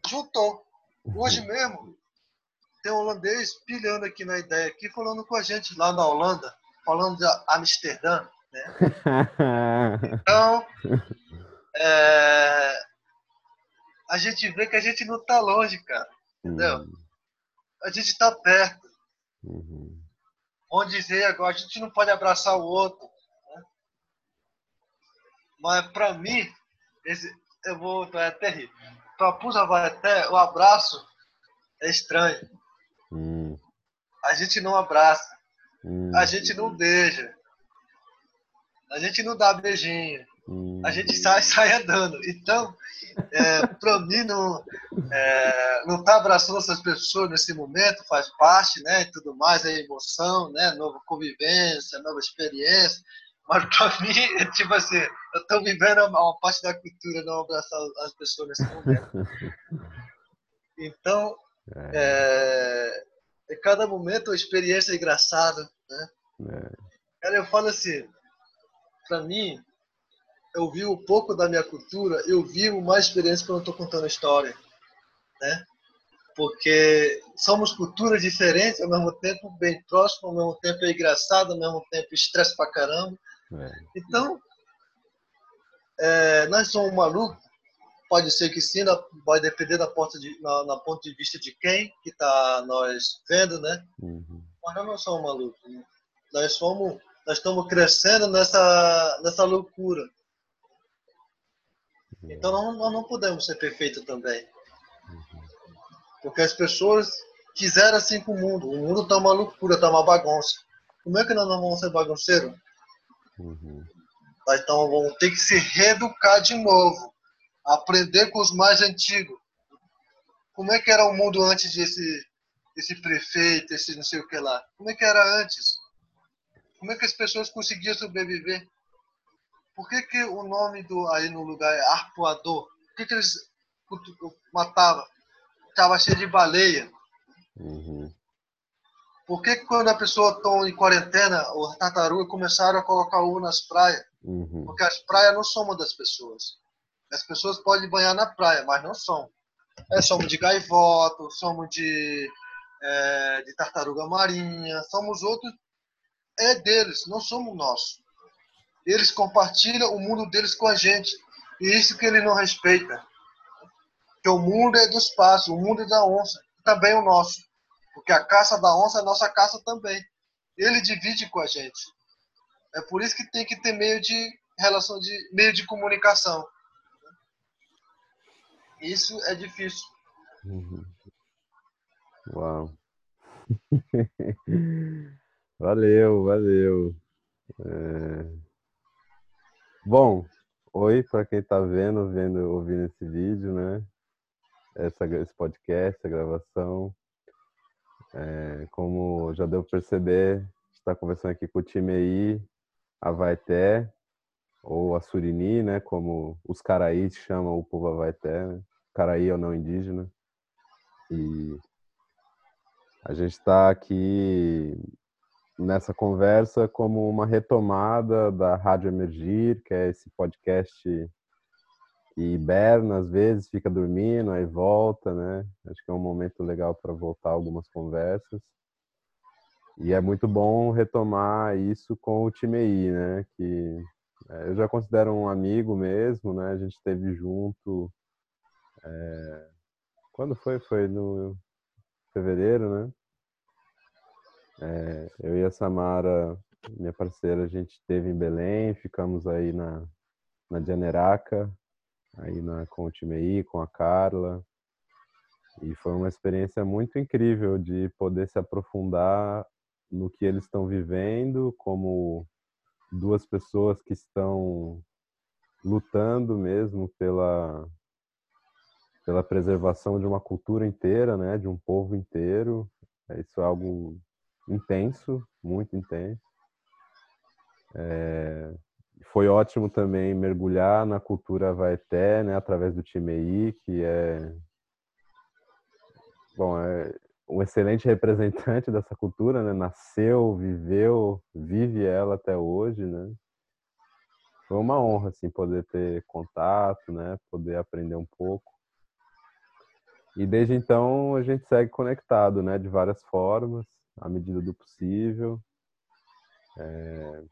juntou. Hoje mesmo, tem um holandês pilhando aqui na ideia, aqui falando com a gente lá na Holanda, falando de Amsterdã, né? Então, é, a gente vê que a gente não está longe, cara. Entendeu? Uhum. A gente está perto. Uhum. Vamos dizer agora, a gente não pode abraçar o outro. Né? Mas para mim, esse, eu vou é até rir. Para Pusa vai até o abraço é estranho. Uhum. A gente não abraça. Hum. A gente não beija. A gente não dá beijinho. Hum. A gente sai, sai andando. Então, é, para mim, não é, não tá abraçando essas pessoas nesse momento faz parte, né? E tudo mais, a emoção, né? Nova convivência, nova experiência. Mas para mim, é tipo assim, eu estou vivendo uma parte da cultura não abraçar as pessoas nesse momento. Então, é, é cada momento uma experiência engraçada, né? É. Cara, eu falo assim, para mim, eu vi um pouco da minha cultura, eu vivo mais experiência quando estou contando a história, né? Porque somos culturas diferentes, ao mesmo tempo bem próximas, ao mesmo tempo é engraçado, ao mesmo tempo estresse pra caramba. É. Então, é, nós somos malucos, pode ser que sim, vai depender da ponto de, na, na ponto de vista de quem que está nós vendo, né? Uhum. Mas nós não somos malucos, né? nós somos, nós estamos crescendo nessa nessa loucura. Então não, nós não podemos ser perfeitos também. Porque as pessoas quiseram assim com o mundo. O mundo está uma loucura, está uma bagunça. Como é que nós não vamos ser bagunceiros? Uhum. Então vamos ter que se reeducar de novo. Aprender com os mais antigos. Como é que era o mundo antes desse, desse prefeito, esse não sei o que lá? Como é que era antes? Como é que as pessoas conseguiam sobreviver? Por que, que o nome do aí no lugar é arpoador? Por que, que eles matavam? Estava cheio de baleia. Uhum. Por que, que quando a pessoa está em quarentena, os tartarugas começaram a colocar ovo nas praias? Uhum. Porque as praias não são das pessoas. As pessoas podem banhar na praia, mas não são. É, somos de gaivota, somos de, é, de tartaruga marinha, somos outros. É deles, não somos nossos eles compartilham o mundo deles com a gente. E isso que ele não respeita. Que o mundo é do espaço, o mundo é da onça, também o nosso. Porque a caça da onça é nossa caça também. Ele divide com a gente. É por isso que tem que ter meio de relação de meio de comunicação. Isso é difícil. Uhum. Uau. valeu, valeu. É... Bom, oi para quem está vendo, vendo, ouvindo esse vídeo, né? Essa, esse podcast, essa gravação. É, como já deu para perceber, está conversando aqui com o time aí, a Vaité, ou a Surini, né? Como os Caraí chamam o povo Avaité, né? Caraí é o não indígena. E a gente está aqui nessa conversa como uma retomada da Rádio Emergir, que é esse podcast que hiberna às vezes, fica dormindo, aí volta, né? Acho que é um momento legal para voltar algumas conversas. e é muito bom retomar isso com o time aí, né? Que é, eu já considero um amigo mesmo, né? A gente esteve junto. É, quando foi? Foi no fevereiro, né? É, eu e a Samara, minha parceira, a gente esteve em Belém, ficamos aí na, na Janeraca, aí na, com o time aí, com a Carla. E foi uma experiência muito incrível de poder se aprofundar no que eles estão vivendo, como duas pessoas que estão lutando mesmo pela pela preservação de uma cultura inteira, né, de um povo inteiro. É, isso é algo intenso, muito intenso. É, foi ótimo também mergulhar na cultura Vaeté, né, através do Timei, que é bom, é um excelente representante dessa cultura, né? Nasceu, viveu, vive ela até hoje, né? Foi uma honra assim poder ter contato, né? Poder aprender um pouco. E desde então a gente segue conectado, né? De várias formas, à medida do possível. É,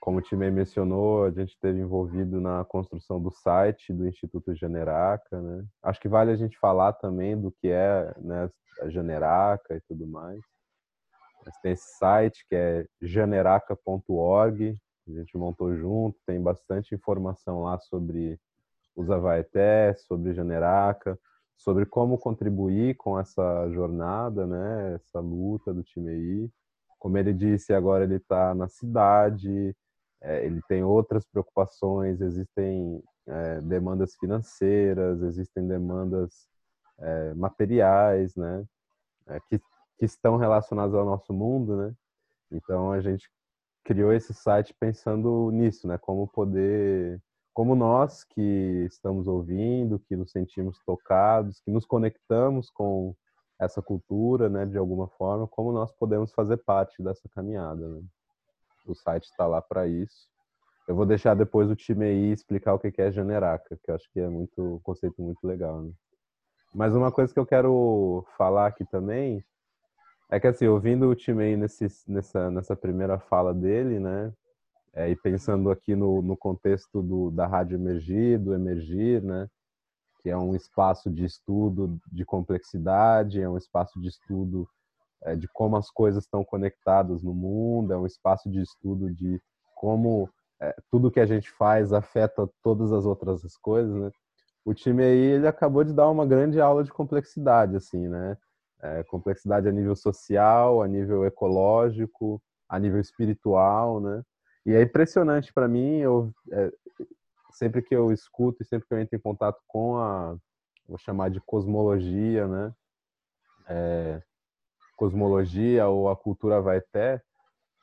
como o time mencionou, a gente esteve envolvido na construção do site do Instituto Generaca, né? Acho que vale a gente falar também do que é né, a Generaca e tudo mais. Mas tem esse site que é generaca.org, a gente montou junto, tem bastante informação lá sobre os Avaeté, sobre Generaca, sobre como contribuir com essa jornada, né, essa luta do time aí. Como ele disse, agora ele está na cidade, é, ele tem outras preocupações, existem é, demandas financeiras, existem demandas é, materiais, né, é, que, que estão relacionadas ao nosso mundo, né. Então a gente criou esse site pensando nisso, né, como poder, como nós que estamos ouvindo, que nos sentimos tocados, que nos conectamos com essa cultura, né, de alguma forma, como nós podemos fazer parte dessa caminhada. Né? o site está lá para isso. Eu vou deixar depois o time aí explicar o que é Generaca, que eu acho que é muito um conceito muito legal. Né? Mas uma coisa que eu quero falar aqui também é que assim, ouvindo o time aí nesse, nessa, nessa primeira fala dele, né? É, e pensando aqui no, no contexto do, da Rádio Emergir, do Emergir, né? Que é um espaço de estudo de complexidade, é um espaço de estudo é, de como as coisas estão conectadas no mundo, é um espaço de estudo de como é, tudo que a gente faz afeta todas as outras coisas, né? O time aí ele acabou de dar uma grande aula de complexidade, assim, né? É, complexidade a nível social, a nível ecológico, a nível espiritual, né? E é impressionante para mim, eu, é, sempre que eu escuto e sempre que eu entro em contato com a, vou chamar de cosmologia, né? É, cosmologia ou a cultura Vaeté,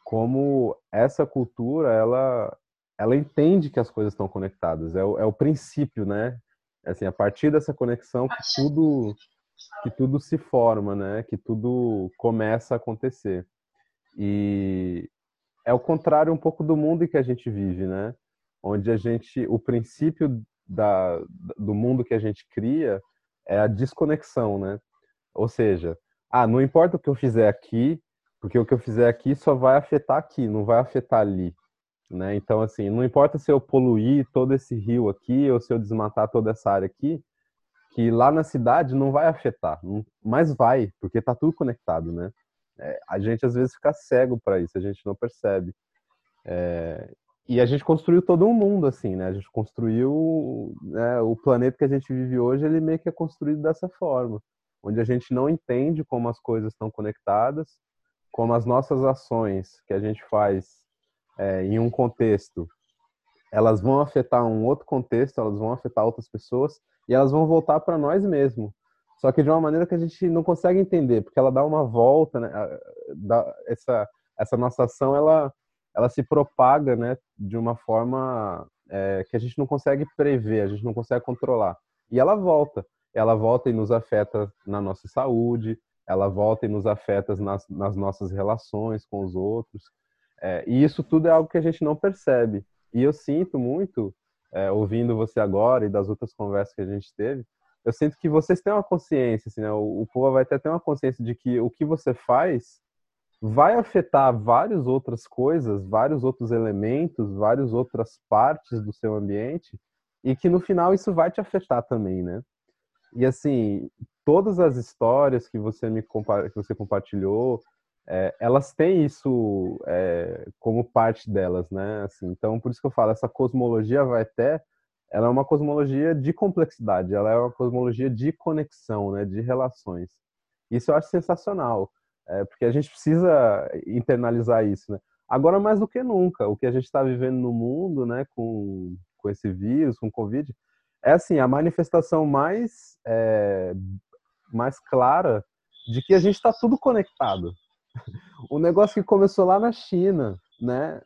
como essa cultura ela ela entende que as coisas estão conectadas. É o, é o princípio né? Assim a partir dessa conexão que tudo que tudo se forma né? Que tudo começa a acontecer. E é o contrário um pouco do mundo em que a gente vive né onde a gente o princípio da, do mundo que a gente cria é a desconexão né ou seja ah, não importa o que eu fizer aqui, porque o que eu fizer aqui só vai afetar aqui, não vai afetar ali. Né? Então, assim, não importa se eu poluir todo esse rio aqui ou se eu desmatar toda essa área aqui, que lá na cidade não vai afetar, mas vai, porque está tudo conectado, né? É, a gente às vezes fica cego para isso, a gente não percebe. É, e a gente construiu todo um mundo assim, né? A gente construiu né, o planeta que a gente vive hoje, ele meio que é construído dessa forma onde a gente não entende como as coisas estão conectadas, como as nossas ações que a gente faz é, em um contexto, elas vão afetar um outro contexto, elas vão afetar outras pessoas e elas vão voltar para nós mesmos. Só que de uma maneira que a gente não consegue entender, porque ela dá uma volta, né? Essa, essa nossa ação, ela, ela se propaga, né? De uma forma é, que a gente não consegue prever, a gente não consegue controlar. E ela volta ela volta e nos afeta na nossa saúde, ela volta e nos afeta nas, nas nossas relações com os outros. É, e isso tudo é algo que a gente não percebe. E eu sinto muito, é, ouvindo você agora e das outras conversas que a gente teve, eu sinto que vocês têm uma consciência, assim, né? o, o povo vai ter, ter uma consciência de que o que você faz vai afetar várias outras coisas, vários outros elementos, várias outras partes do seu ambiente e que no final isso vai te afetar também, né? E assim, todas as histórias que você me que você compartilhou, é, elas têm isso é, como parte delas, né? Assim, então, por isso que eu falo, essa cosmologia vai até, ela é uma cosmologia de complexidade, ela é uma cosmologia de conexão, né? De relações. Isso eu acho sensacional, é, porque a gente precisa internalizar isso, né? Agora mais do que nunca, o que a gente está vivendo no mundo, né? Com com esse vírus, com o Covid, é assim a manifestação mais é, mais clara de que a gente está tudo conectado. O negócio que começou lá na China, né?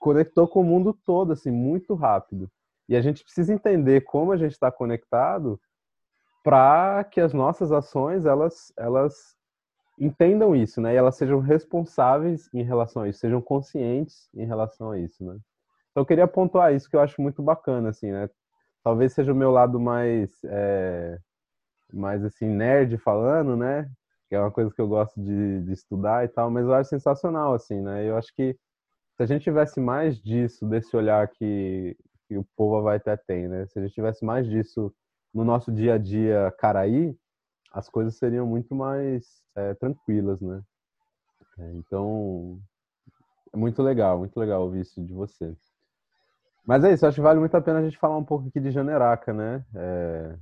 Conectou com o mundo todo, assim, muito rápido. E a gente precisa entender como a gente está conectado para que as nossas ações elas elas entendam isso, né? E elas sejam responsáveis em relação a isso, sejam conscientes em relação a isso, né? Então eu queria pontuar isso que eu acho muito bacana, assim, né? Talvez seja o meu lado mais é, mais assim nerd falando, né? Que é uma coisa que eu gosto de, de estudar e tal, mas eu acho sensacional, assim, né? Eu acho que se a gente tivesse mais disso, desse olhar que, que o povo vai até tem, né? Se a gente tivesse mais disso no nosso dia a dia caraí, as coisas seriam muito mais é, tranquilas, né? É, então, é muito legal, muito legal ouvir isso de você. Mas é isso, acho que vale muito a pena a gente falar um pouco aqui de Janeraca, né? É,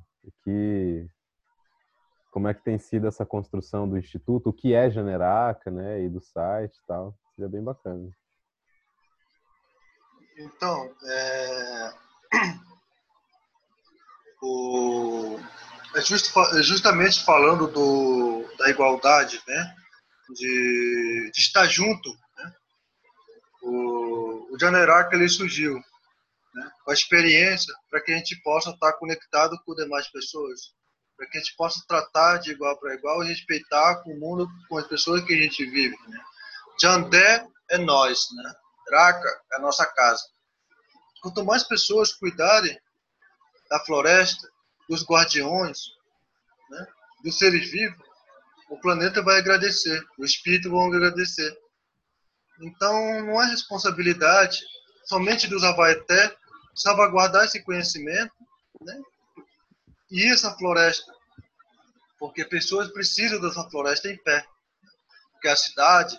que como é que tem sido essa construção do instituto, o que é Janeraca, né? E do site e tal. Seria bem bacana. Então, é... o... é just... É justamente falando do... da igualdade, né? De, de estar junto, né? O, o Janeraca, ele surgiu né? com a experiência, para que a gente possa estar conectado com demais pessoas, para que a gente possa tratar de igual para igual e respeitar com o mundo, com as pessoas que a gente vive. Né? Jandé é nós, né? Draca é a nossa casa. Quanto mais pessoas cuidarem da floresta, dos guardiões, né? dos seres vivos, o planeta vai agradecer, o espírito vão agradecer. Então, não é responsabilidade somente dos Avaeté salvaguardar esse conhecimento né? e essa floresta, porque pessoas precisam dessa floresta em pé, porque a cidade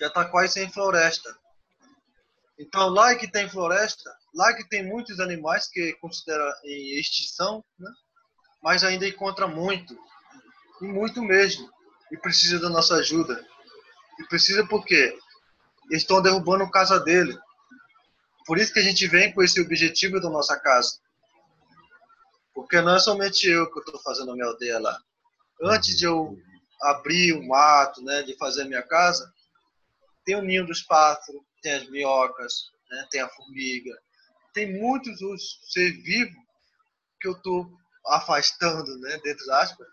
já está quase sem floresta. Então, lá que tem floresta, lá que tem muitos animais que considera em extinção, né? mas ainda encontra muito, e muito mesmo, e precisa da nossa ajuda. E precisa porque estão derrubando a casa dele, por isso que a gente vem com esse objetivo da nossa casa. Porque não é somente eu que estou fazendo a minha aldeia lá. Antes de eu abrir o mato, né, de fazer a minha casa, tem o ninho dos pássaros, tem as minhocas, né, tem a formiga, tem muitos os ser vivo que eu estou afastando, né, dentro aspas,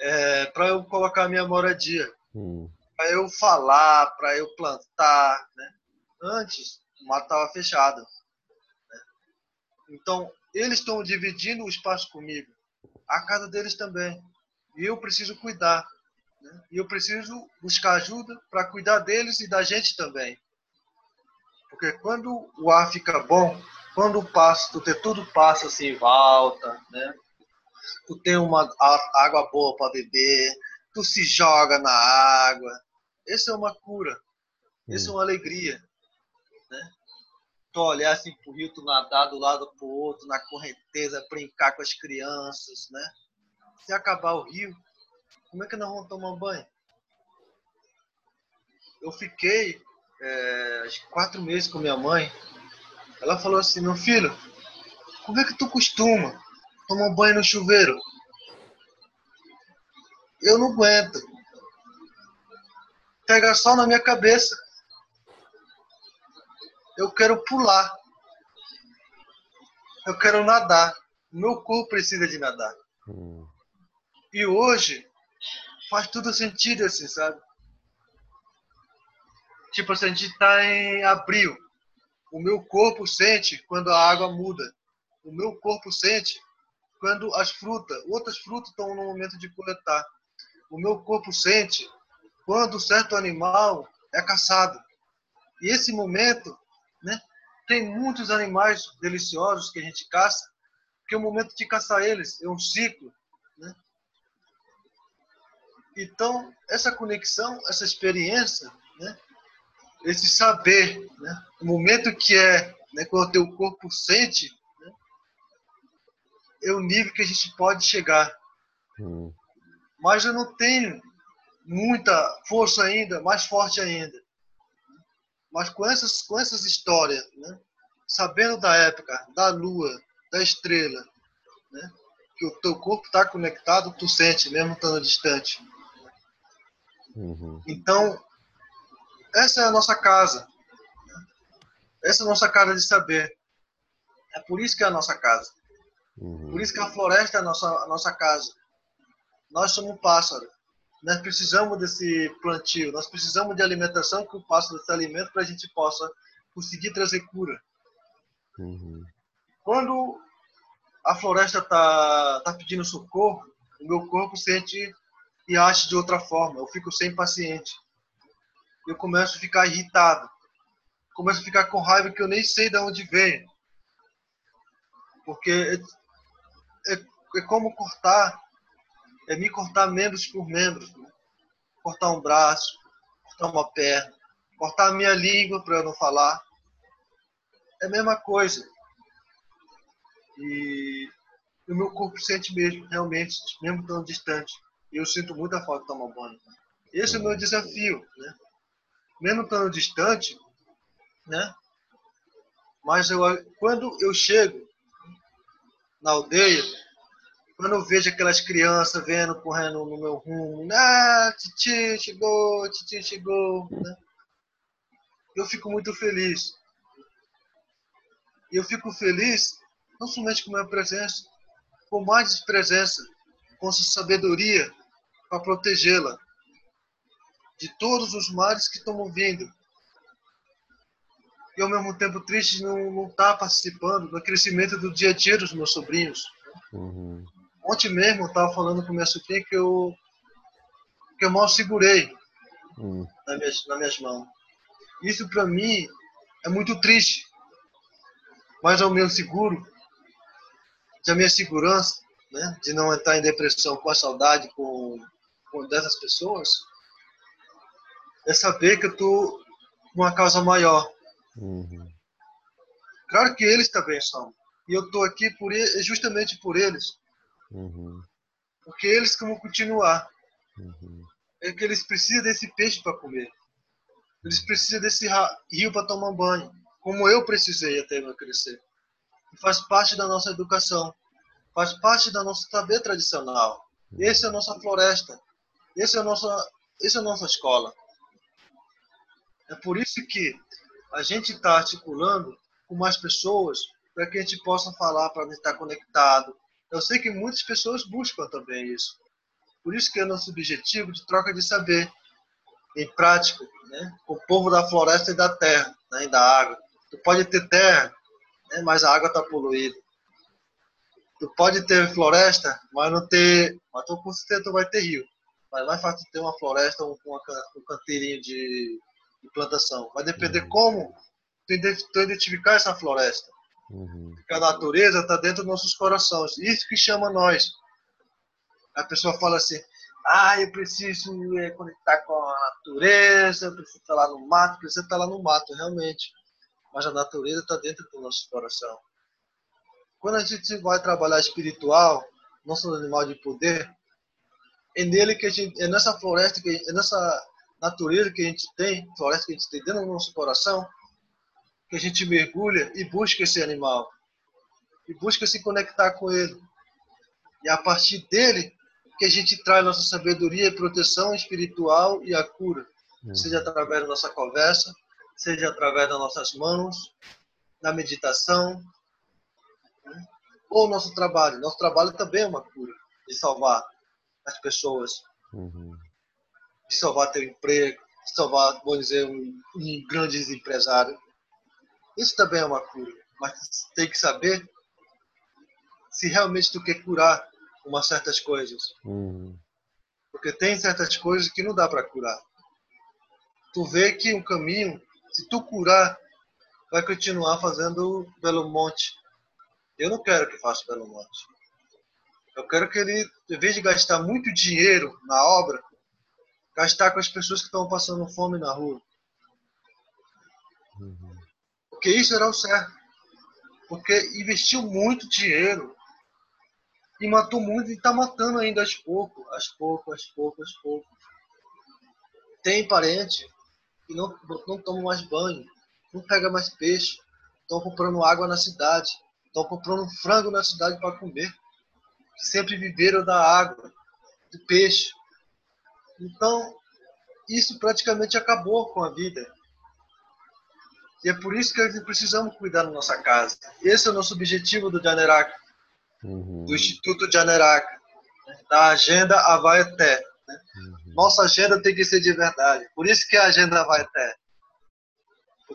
é, para eu colocar a minha moradia, hum. para eu falar, para eu plantar, né? Antes o mato estava fechado. Né? Então, eles estão dividindo o espaço comigo, a casa deles também. E eu preciso cuidar. Né? E eu preciso buscar ajuda para cuidar deles e da gente também. Porque quando o ar fica bom, quando tu ter tudo passa assim em volta, né? Tu tem uma água boa para beber, tu se joga na água. Essa é uma cura. Essa é uma alegria né? Tu olhar assim pro rio, tu nadar do lado pro outro, na correnteza, brincar com as crianças, né? Se acabar o rio, como é que nós vamos tomar banho? Eu fiquei é, quatro meses com minha mãe. Ela falou assim, meu filho, como é que tu costuma tomar banho no chuveiro? Eu não aguento. Pega só na minha cabeça eu quero pular. Eu quero nadar. Meu corpo precisa de nadar. Hum. E hoje faz tudo sentido assim, sabe? Tipo assim, a gente está em abril. O meu corpo sente quando a água muda. O meu corpo sente quando as frutas, outras frutas estão no momento de coletar. O meu corpo sente quando certo animal é caçado. E esse momento, né, tem muitos animais deliciosos que a gente caça, que o momento de caçar eles é um ciclo, né? Então, essa conexão, essa experiência, né? Esse saber, né? o momento que é, né? quando o teu corpo sente, né? é o nível que a gente pode chegar. Hum. Mas eu não tenho muita força ainda, mais forte ainda. Mas com essas, com essas histórias, né? sabendo da época, da lua, da estrela, né? que o teu corpo está conectado, tu sente, mesmo estando distante. Uhum. Então, essa é a nossa casa. Essa é a nossa casa de saber. É por isso que é a nossa casa. Uhum. Por isso que a floresta é a nossa, a nossa casa. Nós somos um pássaro. Nós precisamos desse plantio, nós precisamos de alimentação que o pássaro se alimenta para a gente possa conseguir trazer cura. Uhum. Quando a floresta está tá pedindo socorro, o meu corpo sente e age de outra forma. Eu fico sem paciente. Eu começo a ficar irritado. Começo a ficar com raiva que eu nem sei de onde vem. Porque é, é, é como cortar, é me cortar membros por membros. Né? Cortar um braço, cortar uma perna, cortar a minha língua para eu não falar. É a mesma coisa. E o meu corpo sente mesmo, realmente, mesmo tão distante. Eu sinto muita falta de tomar banho. Esse é o meu desafio, né? Mesmo estando distante, né? Mas eu, quando eu chego na aldeia, quando eu vejo aquelas crianças vendo, correndo no meu rumo, ah, titi chegou, titi chegou, né? Eu fico muito feliz. E eu fico feliz não somente com a minha presença, com mais presença, com sua sabedoria, para protegê-la de todos os males que estão vindo. E ao mesmo tempo triste não estar tá participando do crescimento do dia a dia dos meus sobrinhos. Uhum. Ontem mesmo eu estava falando com minha sobrinha que eu, que eu mal segurei uhum. nas, minhas, nas minhas mãos. Isso para mim é muito triste. Mas ao meu seguro, a minha segurança, né, de não entrar em depressão com a saudade com, com dessas pessoas, é saber que eu estou com uma causa maior. Uhum. Claro que eles também são. E eu estou aqui por justamente por eles. Uhum. Porque eles que vão continuar. Uhum. É que eles precisam desse peixe para comer. Eles precisam desse rio para tomar banho. Como eu precisei até eu crescer faz parte da nossa educação, faz parte da nossa saber tradicional. Essa é a nossa floresta, essa é a nossa, essa é a nossa escola. É por isso que a gente está articulando com mais pessoas para que a gente possa falar, para estar conectado. Eu sei que muitas pessoas buscam também isso. Por isso que é nosso objetivo de troca de saber, em prática, né? o povo da floresta e da terra, né? e da água. Tu pode ter terra, né? mas a água está poluída. Tu pode ter floresta, mas não ter. Mas tu com certeza tu vai ter rio. Mas mais fácil ter uma floresta ou um canteirinho de, de, plantação. Vai depender uhum. como tu identificar essa floresta. Uhum. Porque a natureza está dentro dos nossos corações. Isso que chama nós. A pessoa fala assim: ah, eu preciso é, conectar com a natureza, eu preciso estar lá no mato, preciso estar lá no mato, realmente mas a natureza está dentro do nosso coração. Quando a gente vai trabalhar espiritual, nosso animal de poder, é nele que a gente, é nessa floresta, que, é nessa natureza que a gente tem, floresta que a gente tem dentro do nosso coração, que a gente mergulha e busca esse animal. E busca se conectar com ele. E a partir dele que a gente traz nossa sabedoria, proteção espiritual e a cura. Hum. Seja através da nossa conversa, seja através das nossas mãos, na meditação, né? ou nosso trabalho. Nosso trabalho também é uma cura de salvar as pessoas, uhum. De salvar teu emprego, de salvar, vou dizer, um, um grande empresário. Isso também é uma cura, mas tem que saber se realmente tu quer curar umas certas coisas. Uhum. Porque tem certas coisas que não dá para curar. tu vê que o caminho, se tu curar, vai continuar fazendo Belo Monte. Eu não quero que faça Belo Monte. Eu quero que ele, em vez de gastar muito dinheiro na obra, gastar com as pessoas que estão passando fome na rua. Uhum. Porque isso era o certo. Porque investiu muito dinheiro e matou muito e está matando ainda aos poucos, aos poucos, aos poucos, aos poucos. Tem parente que não, não toma mais banho, não pega mais peixe, estão comprando água na cidade, estão comprando frango na cidade para comer. Sempre viveram da água, do peixe. Então, isso praticamente acabou com a vida. E é por isso que precisamos cuidar da nossa casa. Esse é o nosso objetivo do Janeraca, uhum. do Instituto Janeraca, né? da agenda Avaeté. Né? Uhum. Nossa agenda tem que ser de verdade. Por isso que a agenda Avaeté.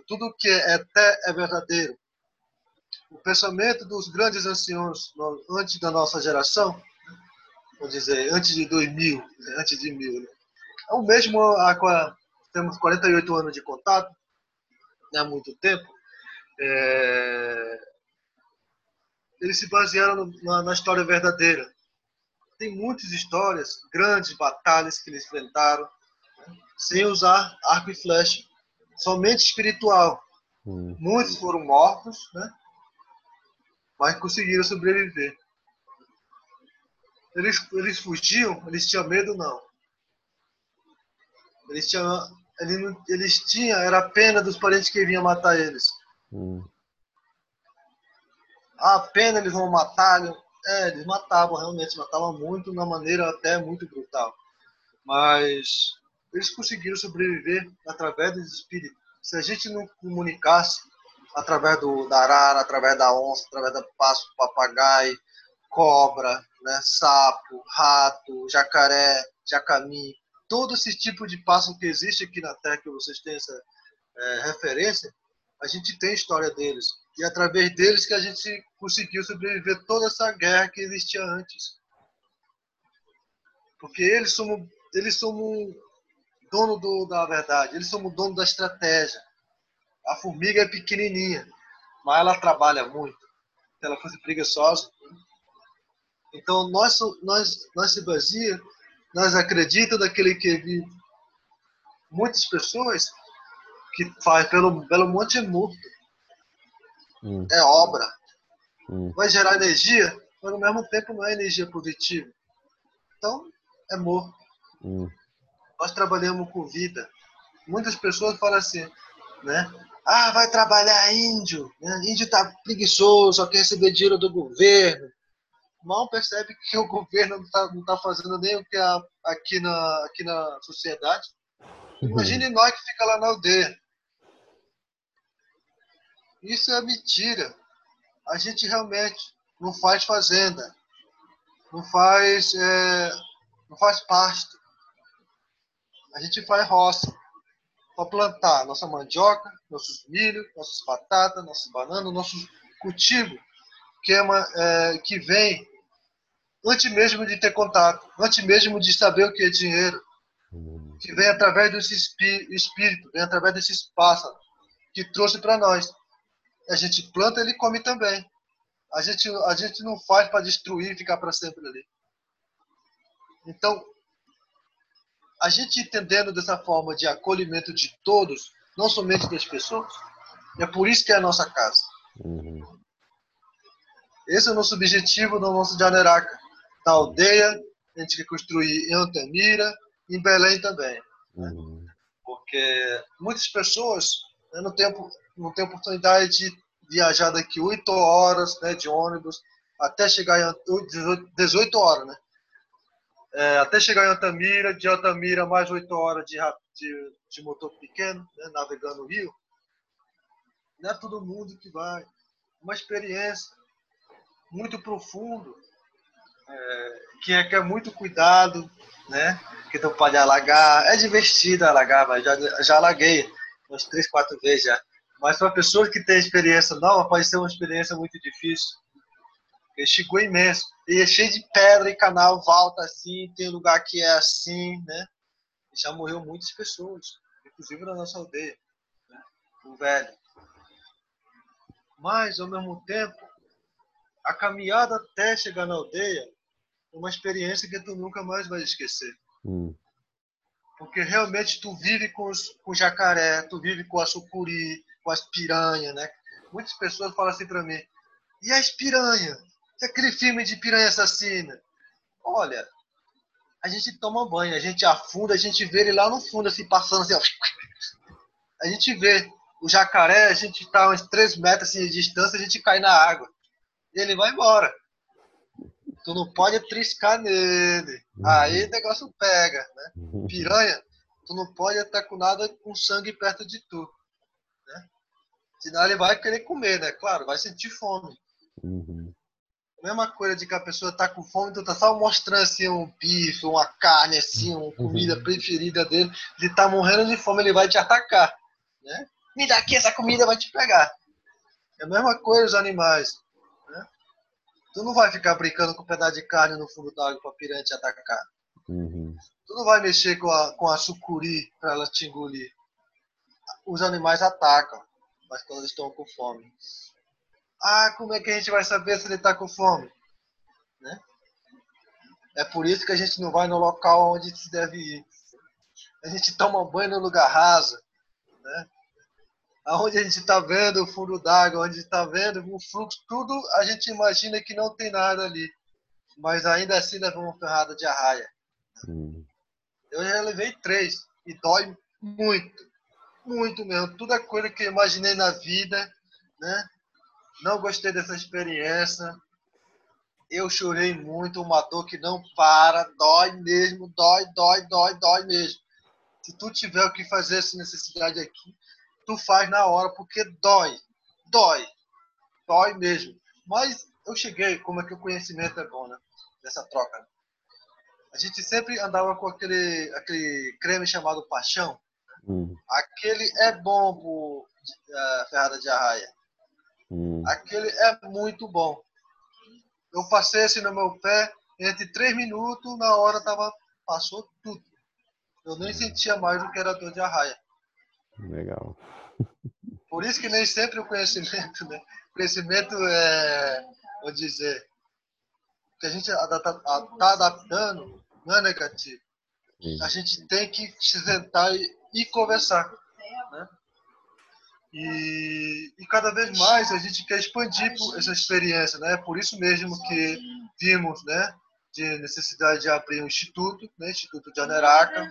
Tudo que é Té é verdadeiro. O pensamento dos grandes anciões antes da nossa geração, vou dizer, antes de 2000, né? antes de mil, né? É o mesmo há temos 48 anos de contato, né, há muito tempo, é, eles se basearam na, na, história verdadeira. Tem muitas histórias, grandes batalhas que eles enfrentaram, né, sem usar arco e flecha, somente espiritual. Hum. Muitos foram mortos, né, mas conseguiram sobreviver. Eles, eles fugiam, eles tinham medo, não. Eles tinham eles, eles tinham, era pena dos parentes que vinham matar eles. Hum. Ah, pena eles vão matar. É, eles matavam, realmente, matavam muito, de uma maneira até muito brutal. Mas eles conseguiram sobreviver através dos espíritos. Se a gente não comunicasse através do, da arara, através da onça, através do passo, papagaio, cobra, né, sapo, rato, jacaré, jacami, todo esse tipo de passo que existe aqui na Terra, que vocês têm essa é, referência, a gente tem história deles. E é através deles que a gente conseguiu sobreviver toda essa guerra que existia antes. Porque eles são, eles são dono do, da verdade, eles o dono da estratégia. A formiga é pequenininha, mas ela trabalha muito. Se ela fosse preguiçosa. Então, nós, nós, nós se baseia nós acreditamos naquele que vive. Muitas pessoas que faz pelo Belo Monte é morto. Hum. É obra. Hum. Vai gerar energia, mas ao mesmo tempo não é energia positiva. Então, é morto. Hum. Nós trabalhamos com vida. Muitas pessoas falam assim, né? Ah, vai trabalhar índio. Né? Índio tá preguiçoso, só quer receber dinheiro do governo mal percebe que o governo não está tá fazendo nem o que é aqui na, aqui na sociedade. Uhum. Imagine nós que fica lá na aldeia. Isso é mentira. A gente realmente não faz fazenda, não faz, é, não faz pasto. A gente faz roça para plantar nossa mandioca, nossos milho, nossas batatas, nossas bananas, nossos cultivos que, é uma, é, que vem antes mesmo de ter contato, antes mesmo de saber o que é dinheiro, que vem através desse espírito, vem através desses pássaros que trouxe para nós. A gente planta, ele come também. A gente, a gente não faz para destruir e ficar para sempre ali. Então, a gente entendendo dessa forma de acolhimento de todos, não somente das pessoas, é por isso que é a nossa casa. Uhum. Esse é o nosso objetivo no nosso Janeraca na aldeia, a gente quer construir em Antamira, em Belém também. Uhum. Porque muitas pessoas né, não, têm, não têm oportunidade de viajar daqui 8 horas né, de ônibus até chegar em 18 horas, né? É, até chegar em Altamira, de Altamira mais 8 horas de, de, de motor pequeno, né, navegando o rio. Não é todo mundo que vai. Uma experiência muito profunda é, que requer é muito cuidado, né? Que não pode alagar. É divertido alagar, mas já, já alaguei umas três, quatro vezes já. Mas para pessoa que tem experiência nova, pode ser uma experiência muito difícil. Ele chegou imenso. E é cheio de pedra e canal, volta assim, tem lugar que é assim, né? E já morreu muitas pessoas. inclusive na nossa aldeia, né? o velho. Mas, ao mesmo tempo, a caminhada até chegar na aldeia é uma experiência que tu nunca mais vai esquecer. Hum. Porque realmente tu vive com, os, com jacaré, tu vive com a sucuri, com as piranhas, né? Muitas pessoas falam assim para mim, e as piranhas? E aquele filme de piranha assassina? Olha, a gente toma banho, a gente afunda, a gente vê ele lá no fundo, assim, passando assim, ó. A gente vê o jacaré, a gente está a uns 3 metros assim, de distância, a gente cai na água. E ele vai embora. Tu não pode triscar nele. Uhum. Aí o negócio pega, né? Uhum. Piranha, tu não pode estar com nada com sangue perto de tu. Né? Senão ele vai querer comer, né? Claro, vai sentir fome. Uhum. Mesma coisa de que a pessoa tá com fome, tu tá só mostrando assim um bife, uma carne, assim, uma comida uhum. preferida dele. Ele tá morrendo de fome, ele vai te atacar. Né? Me dá aqui, essa comida vai te pegar. É a mesma coisa os animais. Tu não vai ficar brincando com um pedaço de carne no fundo da água para piranha te atacar. Uhum. Tu não vai mexer com a, com a sucuri para ela te engolir. Os animais atacam, mas quando eles estão com fome. Ah, como é que a gente vai saber se ele está com fome? Né? É por isso que a gente não vai no local onde se deve ir. A gente toma banho no lugar raso. Né? Aonde a gente está vendo o fundo d'água, onde está vendo o fluxo, tudo a gente imagina que não tem nada ali. Mas ainda assim levou uma ferrada de arraia. Hum. Eu já levei três e dói muito, muito mesmo. Tudo a coisa que eu imaginei na vida, né? Não gostei dessa experiência. Eu chorei muito, uma dor que não para, dói mesmo, dói, dói, dói, dói mesmo. Se tu tiver o que fazer essa necessidade aqui, tu faz na hora, porque dói, dói, dói mesmo. Mas eu cheguei, como é que o conhecimento é bom, né? Dessa troca. A gente sempre andava com aquele, aquele creme chamado Paixão. Hum. Aquele é bom pro uh, Ferrada de Arraia. Hum. Aquele é muito bom. Eu passei assim no meu pé, entre três minutos, na hora tava, passou tudo. Eu nem sentia mais do que era dor de arraia. Legal. Por isso que nem sempre o conhecimento, né? O conhecimento é, vou dizer, que a gente está tá adaptando não é negativo. Sim. A gente tem que se sentar e, e conversar. Né? E, e, cada vez mais a gente quer expandir essa experiência, né? Por isso mesmo que vimos, né, de necessidade de abrir um instituto, né, Instituto de Aneraca,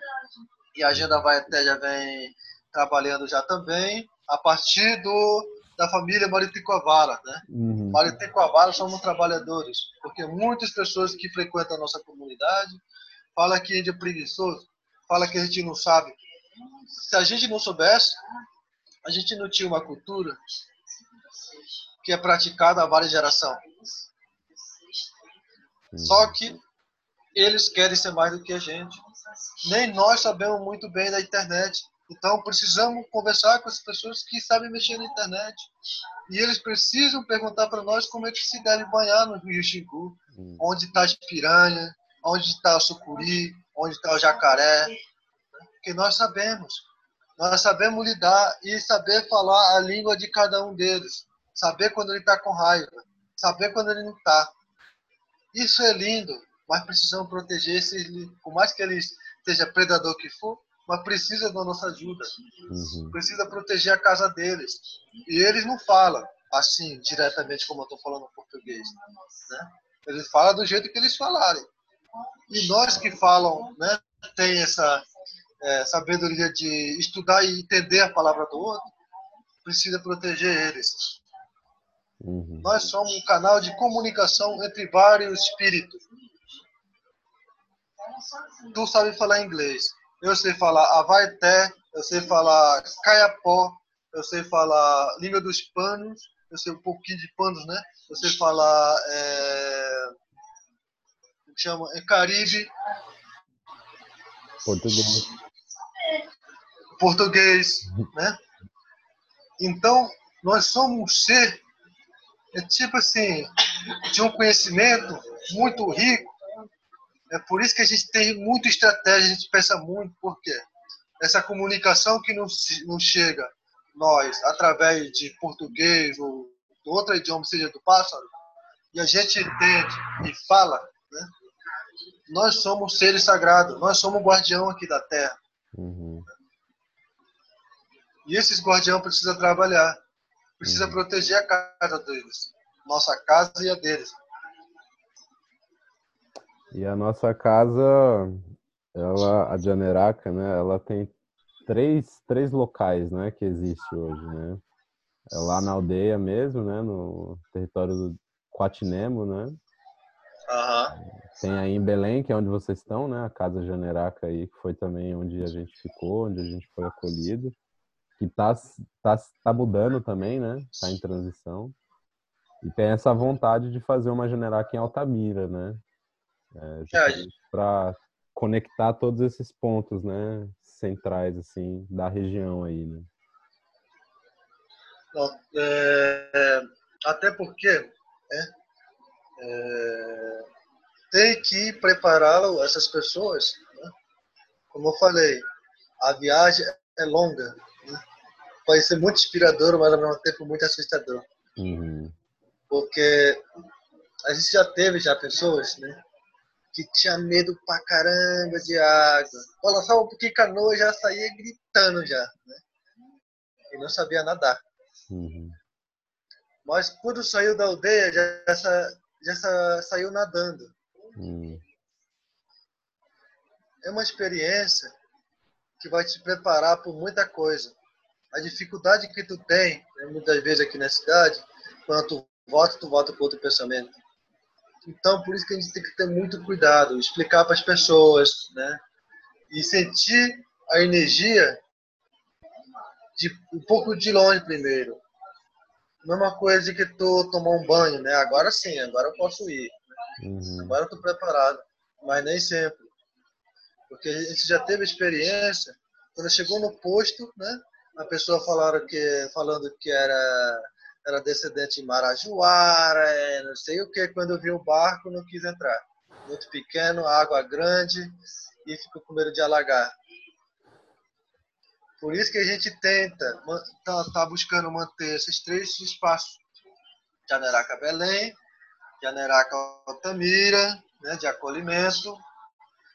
e a agenda vai até já vem trabalhando já também a partir do, da família Mariticoavara, né? Uhum. Mariticoavara somos trabalhadores, porque muitas pessoas que frequentam a nossa comunidade falam que a gente é preguiçoso, falam que a gente não sabe. Se a gente não soubesse, a gente não tinha uma cultura que é praticada há várias gerações. Uhum. Só que eles querem ser mais do que a gente. Nem nós sabemos muito bem da internet. Então, precisamos conversar com as pessoas que sabem mexer na internet. E eles precisam perguntar para nós como é que se deve banhar no Rio Xingu. Hum. Onde está a piranha, onde está o sucuri, onde está o jacaré. Porque nós sabemos. Nós sabemos lidar e saber falar a língua de cada um deles. Saber quando ele está com raiva. Saber quando ele não está. Isso é lindo, mas precisamos proteger esses, por mais que ele seja predador que for, mas precisa da nossa ajuda. Uhum. Precisa proteger a casa deles. E eles não falam assim, diretamente, como eu estou falando português. Né? Eles falam do jeito que eles falarem. E nós que falam, né, tem essa é, sabedoria de estudar e entender a palavra do outro, precisa proteger eles. Uhum. Nós somos um canal de comunicação entre vários espíritos. Tu sabe falar inglês eu sei falar Avaeté, eu sei falar Caiapó, eu sei falar língua dos panos, eu sei um pouquinho de panos, né? Eu sei falar é, chama é Caribe, português, português, né? Então nós somos um ser é tipo assim de um conhecimento muito rico é por isso que a gente tem muita estratégia, a gente pensa muito, por quê? essa comunicação que não, não chega nós através de português ou outro idioma, seja do pássaro, e a gente entende e fala, né? nós somos seres sagrados, nós somos guardião aqui da Terra. Uhum. E esses guardião precisam trabalhar, precisa uhum. proteger a casa deles, nossa casa e a deles. E a nossa casa, ela, a Janeraca, né, ela tem três, três locais, né, que existe hoje, né? É lá na aldeia mesmo, né, no território do Quatinemo, né? Uhum. Tem aí em Belém, que é onde vocês estão, né? A Casa Janeraca aí, que foi também onde a gente ficou, onde a gente foi acolhido. Que tá, tá, tá mudando também, né? Tá em transição. E tem essa vontade de fazer uma Janeraca em Altamira, né? É, é para conectar todos esses pontos, né, centrais assim da região aí, né? Não, é, até porque é, é, tem que preparar essas pessoas, né? como eu falei, a viagem é longa, né? pode ser muito inspirador, mas ao mesmo tempo muito assustador, uhum. porque a gente já teve já pessoas, né? Que tinha medo pra caramba de água. Ela só um pouquinho canoa já saía gritando já, né? E não sabia nadar. Uhum. Mas quando saiu da aldeia, já, já, já saiu nadando. Uhum. É uma experiência que vai te preparar por muita coisa. A dificuldade que tu tem, né, muitas vezes aqui na cidade, quando tu volta, tu volta com outro pensamento. Então, por isso que a gente tem que ter muito cuidado, explicar para as pessoas, né? E sentir a energia de um pouco de longe primeiro. Mesma coisa de que tu tomar um banho, né? Agora sim, agora eu posso ir. Uhum. Agora eu tô preparado, mas nem sempre. Porque a gente já teve experiência, quando chegou no posto, né? A pessoa falaram que, falando que era era descendente de Marajoara, é, não sei o que. Quando eu vi o barco, não quis entrar. Muito pequeno, água grande e ficou com medo de alagar. Por isso que a gente tenta, tá, tá buscando manter esses três espaços. Janeraca Belém, Janeraca Altamira, né, de acolhimento,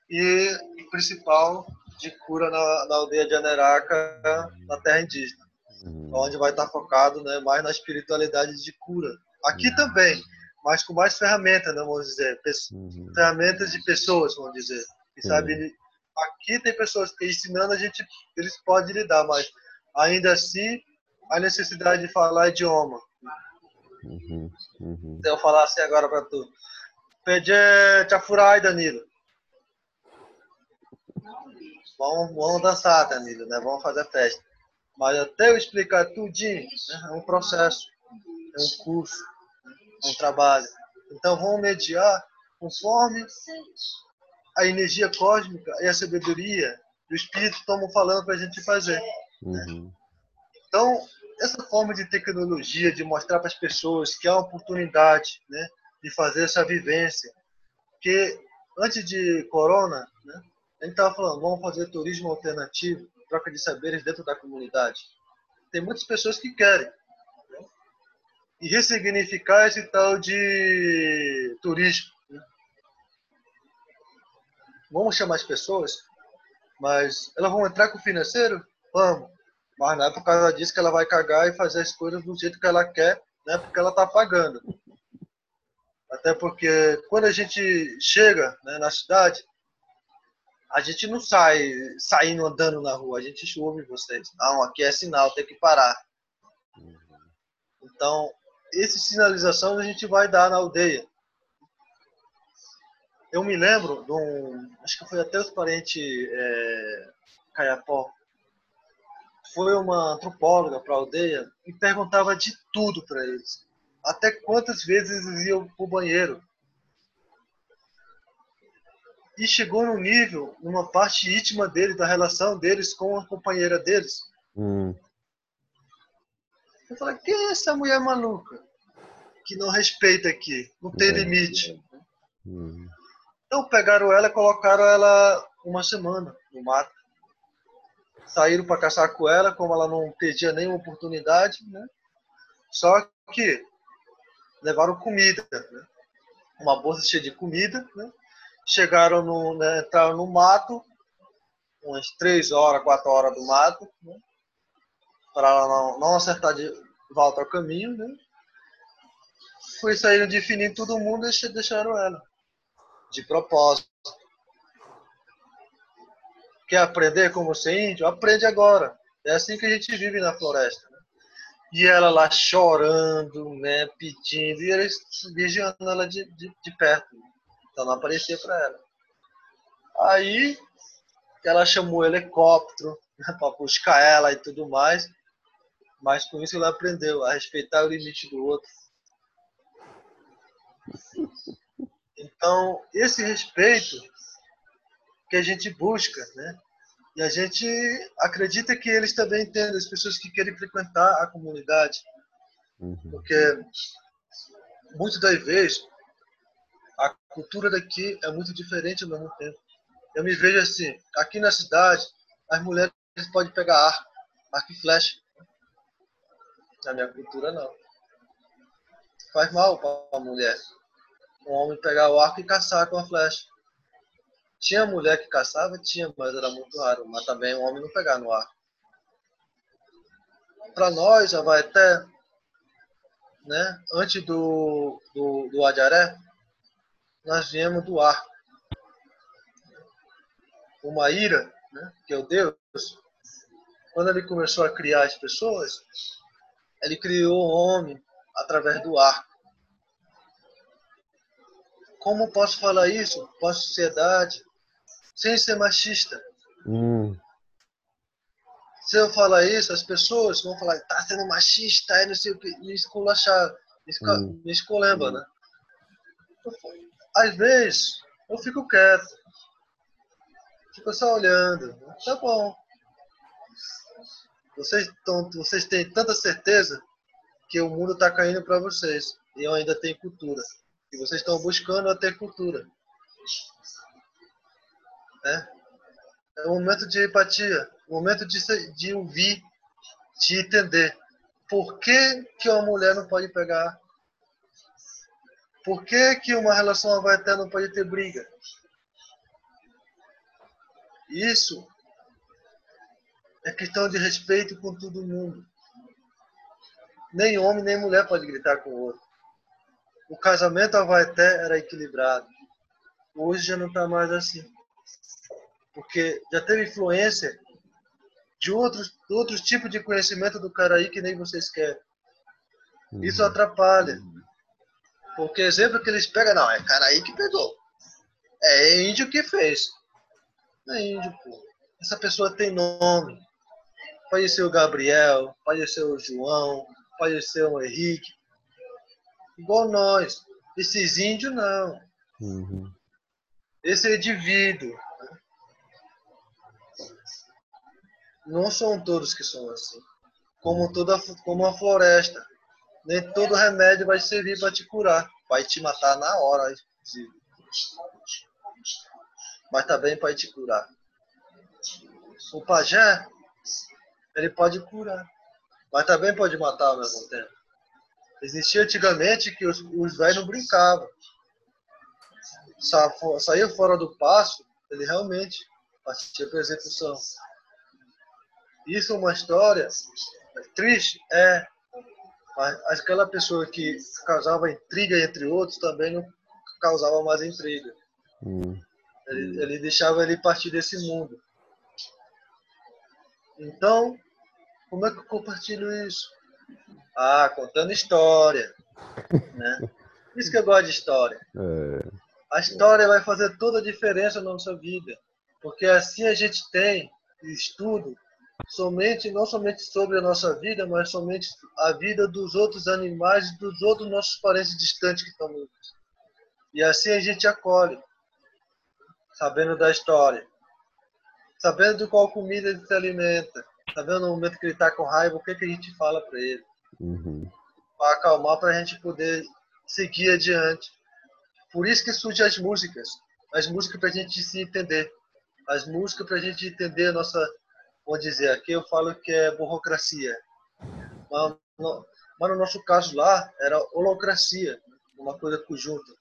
e principal de cura na, na aldeia de Janeraca, na terra indígena uhum. onde vai estar focado né, mais na espiritualidade de cura. Aqui uhum. também, mas com mais ferramentas, né, vamos dizer, uhum. ferramentas de pessoas, vamos dizer. E sabe, aqui tem pessoas que ensinando a gente, eles podem lidar, mas ainda assim a necessidade de falar idioma. Uhum, uhum. Se eu falar assim agora para tu, pede chafurai, Danilo. Vamos, vamos dançar, Danilo, né? Vamos fazer festa. Mas até eu explicar tudinho, né, é um processo, é um curso, é um trabalho. Então vamos mediar conforme a energia cósmica e a sabedoria do Espírito estão falando para a gente fazer. Né? Uhum. Então, essa forma de tecnologia, de mostrar para as pessoas que há uma oportunidade né, de fazer essa vivência, que antes de corona, né, a gente estava falando, vamos fazer turismo alternativo, troca de saberes dentro da comunidade. Tem muitas pessoas que querem. Né? E ressignificar esse tal de turismo. Né? Vamos chamar as pessoas, mas elas vão entrar com o financeiro? Vamos. Mas não é por causa disso que ela vai cagar e fazer as coisas do jeito que ela quer, né? porque ela está pagando. Até porque quando a gente chega né, na cidade, a gente não sai saindo andando na rua, a gente ouve vocês. Não, aqui é sinal, tem que parar. Então, esse sinalização a gente vai dar na aldeia. Eu me lembro de um, acho que foi até os parentes é, Caiapó. Foi uma antropóloga para a aldeia e perguntava de tudo para eles. Até quantas vezes eles iam para o banheiro e chegou no nível, numa parte íntima dele, da relação deles com a companheira deles. Hum. Eu falei, quem é essa mulher maluca? Que não respeita aqui, não tem limite. Hum. Então pegaram ela e colocaram ela uma semana no mato. saíram para caçar com ela, como ela não perdia nenhuma oportunidade, né? Só que levaram comida, né? uma bolsa cheia de comida, né? Chegaram no, né, entraram no mato, umas três horas, quatro horas do mato, né? para não, não acertar de volta ao caminho, né? Foi saíram definindo todo mundo e deixaram ela. De propósito. Quer aprender como ser índio? Aprende agora. É assim que a gente vive na floresta. Né? E ela lá chorando, né, pedindo, e eles vigiando ela de, de, de perto. Então não aparecia para ela. Aí ela chamou o helicóptero né, para buscar ela e tudo mais. Mas com isso ela aprendeu a respeitar o limite do outro. Então, esse respeito que a gente busca, né? E a gente acredita que eles também entendem, as pessoas que querem frequentar a comunidade. Uhum. Porque, muitas das vezes, cultura daqui é muito diferente ao mesmo tempo. Eu me vejo assim, aqui na cidade, as mulheres podem pegar arco, arco e flecha. Na minha cultura, não. Faz mal para a mulher. Um homem pegar o arco e caçar com a flecha. Tinha mulher que caçava? Tinha, mas era muito raro. Mas também o homem não pegar no arco. Para nós, já vai até, né, antes do, do, do nós viemos do arco. O Maíra, né, que é o Deus, quando ele começou a criar as pessoas, ele criou o homem através do arco. Como posso falar isso para a sociedade sem ser machista? Hum. Se eu falar isso, as pessoas vão falar, tá sendo machista, aí não sei o que, me esculachar, me, hum. me escolamba, né? Às vezes, eu fico quieto. Fico só olhando. Tá bom. Vocês, tão, vocês têm tanta certeza que o mundo está caindo para vocês e eu ainda tenho cultura. E vocês estão buscando a ter cultura. É, é um momento de empatia, um momento de, de ouvir, de entender. Por que, que uma mulher não pode pegar? Por que, que uma relação vai ter não pode ter briga? Isso é questão de respeito com todo mundo. Nem homem nem mulher pode gritar com o outro. O casamento Avaeté era equilibrado. Hoje já não está mais assim. Porque já teve influência de outros, outros tipos de conhecimento do cara aí que nem vocês querem. Isso uhum. atrapalha. Porque exemplo que eles pegam, não, é cara aí que pegou. É índio que fez. Não é índio, pô. Essa pessoa tem nome. Pode ser o Gabriel, pode ser o João, pode ser o Henrique. Igual nós. Esses índios, não. Uhum. Esse é indivíduo. Né? Não são todos que são assim. Como, toda, como a floresta. Nem todo remédio vai servir para te curar. Vai te matar na hora, inclusive. Mas também para te curar. O pajé ele pode curar, mas também pode matar ao mesmo tempo. Existia antigamente que os, os velhos não brincavam. Sa, saía fora do passo, ele realmente partia para execução. Isso é uma história triste? É. Aquela pessoa que causava intriga entre outros também não causava mais intriga. Hum. Ele, ele deixava ele partir desse mundo. Então, como é que eu compartilho isso? Ah, contando história. Né? Isso que eu gosto de história. É. A história vai fazer toda a diferença na nossa vida. Porque assim a gente tem estudo somente não somente sobre a nossa vida, mas somente a vida dos outros animais e dos outros nossos parentes distantes que estão no E assim a gente acolhe, sabendo da história, sabendo de qual comida ele se alimenta, vendo no momento que ele tá com raiva, o que, que a gente fala para ele? Uhum. Para acalmar, para a gente poder seguir adiante. Por isso que surgem as músicas. As músicas para a gente se entender. As músicas para a gente entender a nossa, vou dizer aqui, eu falo que é burocracia. Mas no, mas no nosso caso lá, era holocracia, uma coisa conjunta.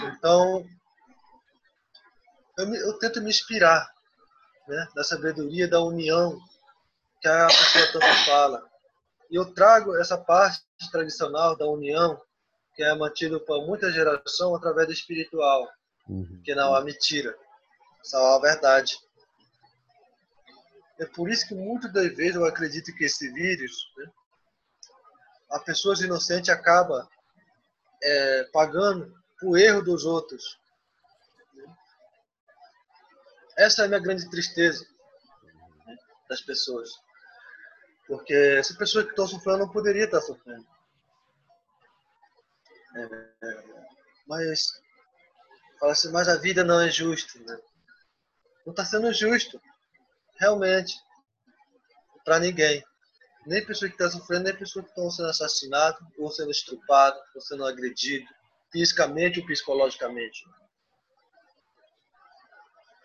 Então, eu, me, eu tento me inspirar né, da sabedoria da união que a pessoa tanto fala. E eu trago essa parte tradicional da união, que é mantida por muita geração através do espiritual, uhum. que não há mentira, só a verdade. É por isso que muitas das vezes eu acredito que esse vírus, né, a pessoa inocente acaba é, pagando o erro dos outros. Essa é a minha grande tristeza né, das pessoas. Porque essa pessoa que estão sofrendo não poderia estar sofrendo. É, mas fala assim, mas a vida não é justa. Né? Não está sendo justo realmente, para ninguém. Nem pessoa que está sofrendo, nem pessoa que estão sendo assassinadas, ou sendo estrupadas, ou sendo agredidas, fisicamente ou psicologicamente.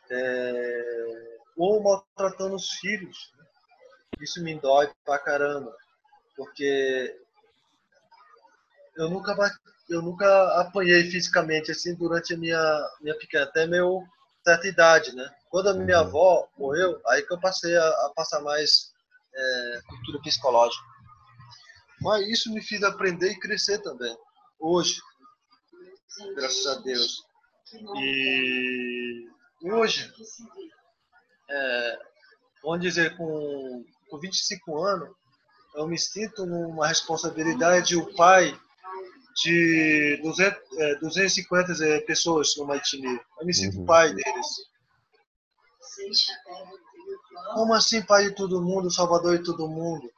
É... Ou maltratando os filhos. Isso me dói pra caramba. Porque eu nunca, eu nunca apanhei fisicamente assim durante a minha, minha pequena, até meu certa idade, né? Quando a minha uhum. avó morreu, aí que eu passei a, a passar mais é, cultura psicológica. Mas isso me fez aprender e crescer também. Hoje, graças a Deus. E hoje, é, vamos dizer, com, com 25 anos, eu me sinto numa responsabilidade de o pai de 200, é, 250 é, pessoas no etnia. Eu me sinto uhum. pai deles. Como assim pai de todo mundo, salvador de todo mundo?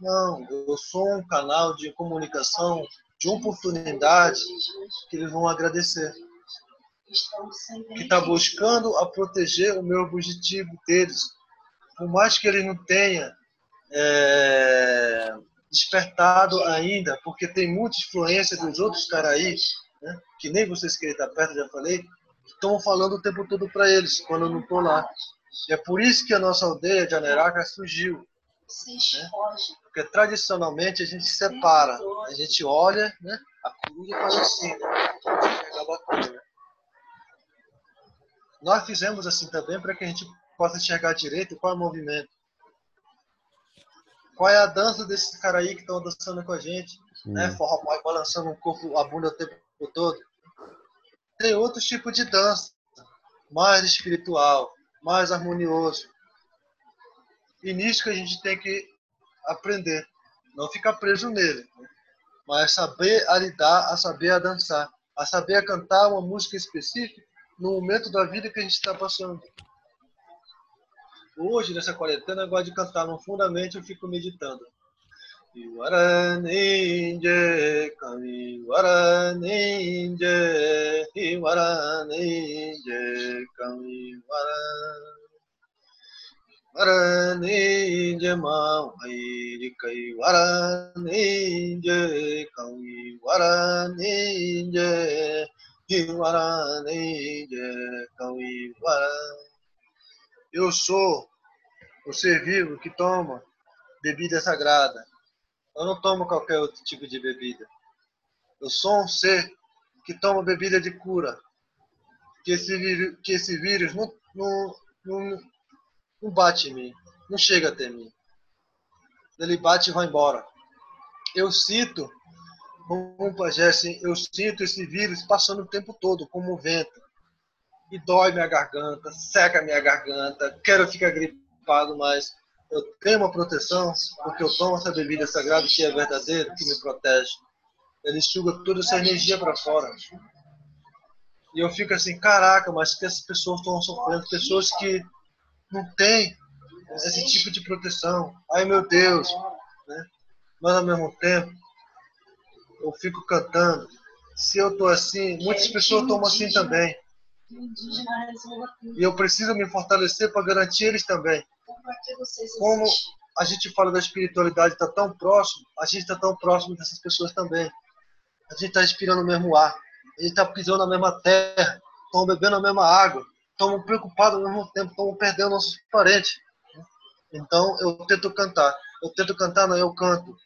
Não, eu sou um canal de comunicação, de oportunidade que eles vão agradecer. Que está buscando a proteger o meu objetivo deles. Por mais que eles não tenham é, despertado ainda, porque tem muita influência dos outros caras aí, né? que nem vocês querem estar perto, já falei, estão falando o tempo todo para eles, quando eu não estou lá. E é por isso que a nossa aldeia de Aneraca surgiu. Né? Porque tradicionalmente a gente separa, a gente olha, né? a coruja faz assim, né? Nós fizemos assim também para que a gente possa enxergar direito qual é o movimento. Qual é a dança desses caras aí que estão dançando com a gente? Hum. Né? Forró balançando o corpo, a bunda o tempo todo. Tem outro tipo de dança, mais espiritual, mais harmonioso. E nisso que a gente tem que aprender. Não ficar preso nele. Né? Mas saber a lidar, a saber a dançar, a saber a cantar uma música específica no momento da vida que a gente está passando. Hoje, nessa quarentena, eu gosto de cantar profundamente, eu fico meditando. Iwaraninje, kami waraninje, Iwaraninje, kami waraninje, mawai kai waraninje, kami waraninje, Iwaraninje, kami waraninje. Eu sou o ser vivo que toma bebida sagrada. Eu não tomo qualquer outro tipo de bebida. Eu sou um ser que toma bebida de cura. Que esse, que esse vírus não, não, não, não bate em mim, não chega até mim. Ele bate e vai embora. Eu sinto, como assim, eu sinto esse vírus passando o tempo todo, como o vento e dói minha garganta, seca minha garganta, quero ficar gripado, mas eu tenho uma proteção porque eu tomo essa bebida sagrada que é verdadeira, que me protege. Ele enxuga toda essa energia para fora. E eu fico assim, caraca, mas que essas pessoas estão sofrendo, pessoas que não têm esse tipo de proteção. Ai meu Deus, né? Mas ao mesmo tempo, eu fico cantando. Se eu tô assim, muitas pessoas estão assim também. E eu preciso me fortalecer para garantir eles também. Como a gente fala da espiritualidade está tão próximo, a gente está tão próximo dessas pessoas também. A gente está respirando o mesmo ar, a gente está pisando na mesma terra, estão bebendo a mesma água, estamos preocupados ao mesmo tempo, estamos perdendo nossos parentes. Então eu tento cantar. Eu tento cantar, não, eu canto.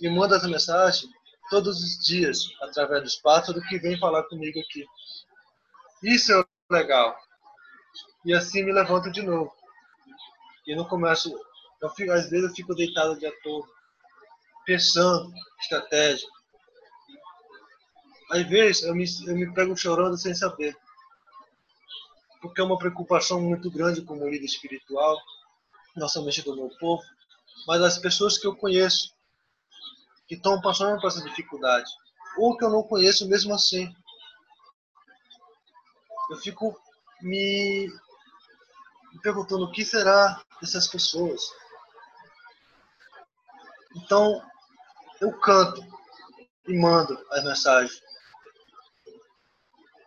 E mando essa mensagem todos os dias, através dos pássaros que vem falar comigo aqui. Isso é legal. E assim me levanto de novo. E não começo. Eu fico, às vezes eu fico deitado o dia todo, pensando estratégia. Às vezes eu me, eu me pego chorando sem saber. Porque é uma preocupação muito grande como líder espiritual, não somente do meu povo, mas das pessoas que eu conheço, que estão passando por essa dificuldade. Ou que eu não conheço mesmo assim. Eu fico me, me perguntando o que será dessas pessoas. Então, eu canto e mando as mensagens.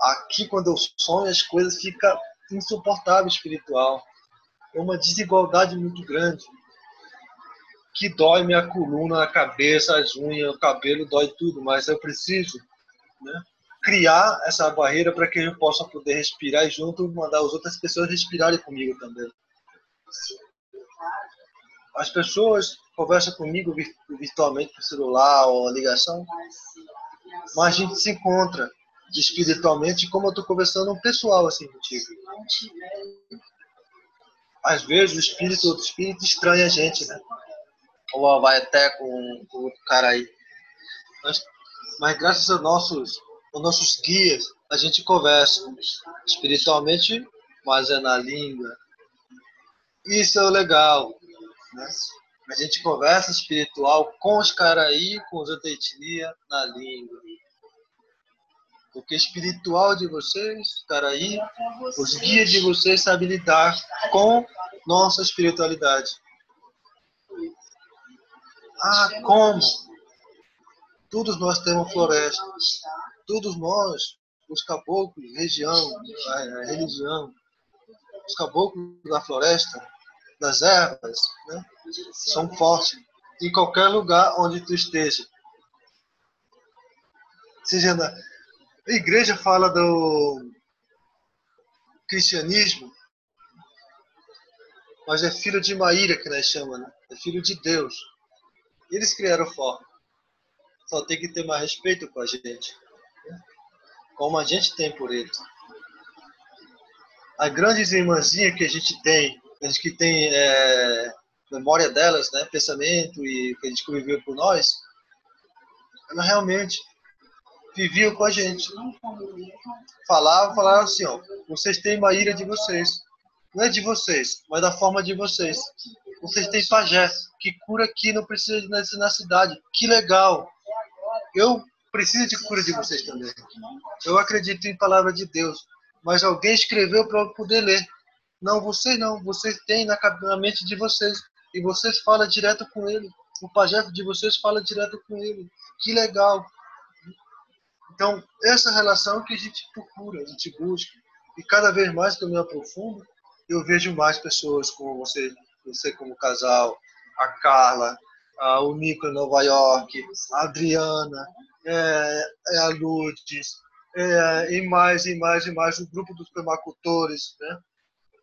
Aqui, quando eu sonho, as coisas ficam insuportável espiritual. É uma desigualdade muito grande que dói minha coluna, a cabeça, as unhas, o cabelo, dói tudo, mas eu preciso né, criar essa barreira para que eu possa poder respirar junto mandar as outras pessoas respirarem comigo também. As pessoas conversam comigo virtualmente por celular ou ligação, mas a gente se encontra espiritualmente como eu estou conversando pessoal assim contigo. Às vezes o espírito, outro espírito estranha a gente, né? Ou vai até com, o cara aí. Mas, mas graças aos nossos, aos nossos guias, a gente conversa espiritualmente, mas é na língua. Isso é legal, né? A gente conversa espiritual com os caras aí, com os outra etnia, na língua. Porque espiritual de vocês, cara aí, os guias de vocês sabem lidar com nossa espiritualidade. Ah, como? Todos nós temos floresta. Todos nós, os caboclos, região, a religião, os caboclos da floresta, das ervas, né, são fortes em qualquer lugar onde tu esteja. Seja a igreja fala do cristianismo, mas é filho de Maíra que nós chamamos, né? É filho de Deus. Eles criaram forma. Só tem que ter mais respeito com a gente. Como a gente tem por eles. As grandes irmãzinhas que a gente tem, a gente que tem é, memória delas, né? pensamento e que a gente conviveu por nós, ela realmente viviam com a gente. Falavam, falavam assim, ó, vocês têm uma ira de vocês. Não é de vocês, mas da forma de vocês. Vocês têm pajé, que cura aqui, não precisa de na cidade. Que legal. Eu preciso de cura de vocês também. Eu acredito em palavra de Deus, mas alguém escreveu para eu poder ler. Não, vocês não. Vocês têm na, na mente de vocês. E vocês falam direto com ele. O pajé de vocês fala direto com ele. Que legal. Então, essa relação que a gente procura, a gente busca. E cada vez mais que eu me aprofundo, eu vejo mais pessoas como você, você como casal, a Carla, a, o Nico em Nova York, a Adriana, é, é a Lourdes, é, e mais, e mais, e mais, o grupo dos permacultores, né?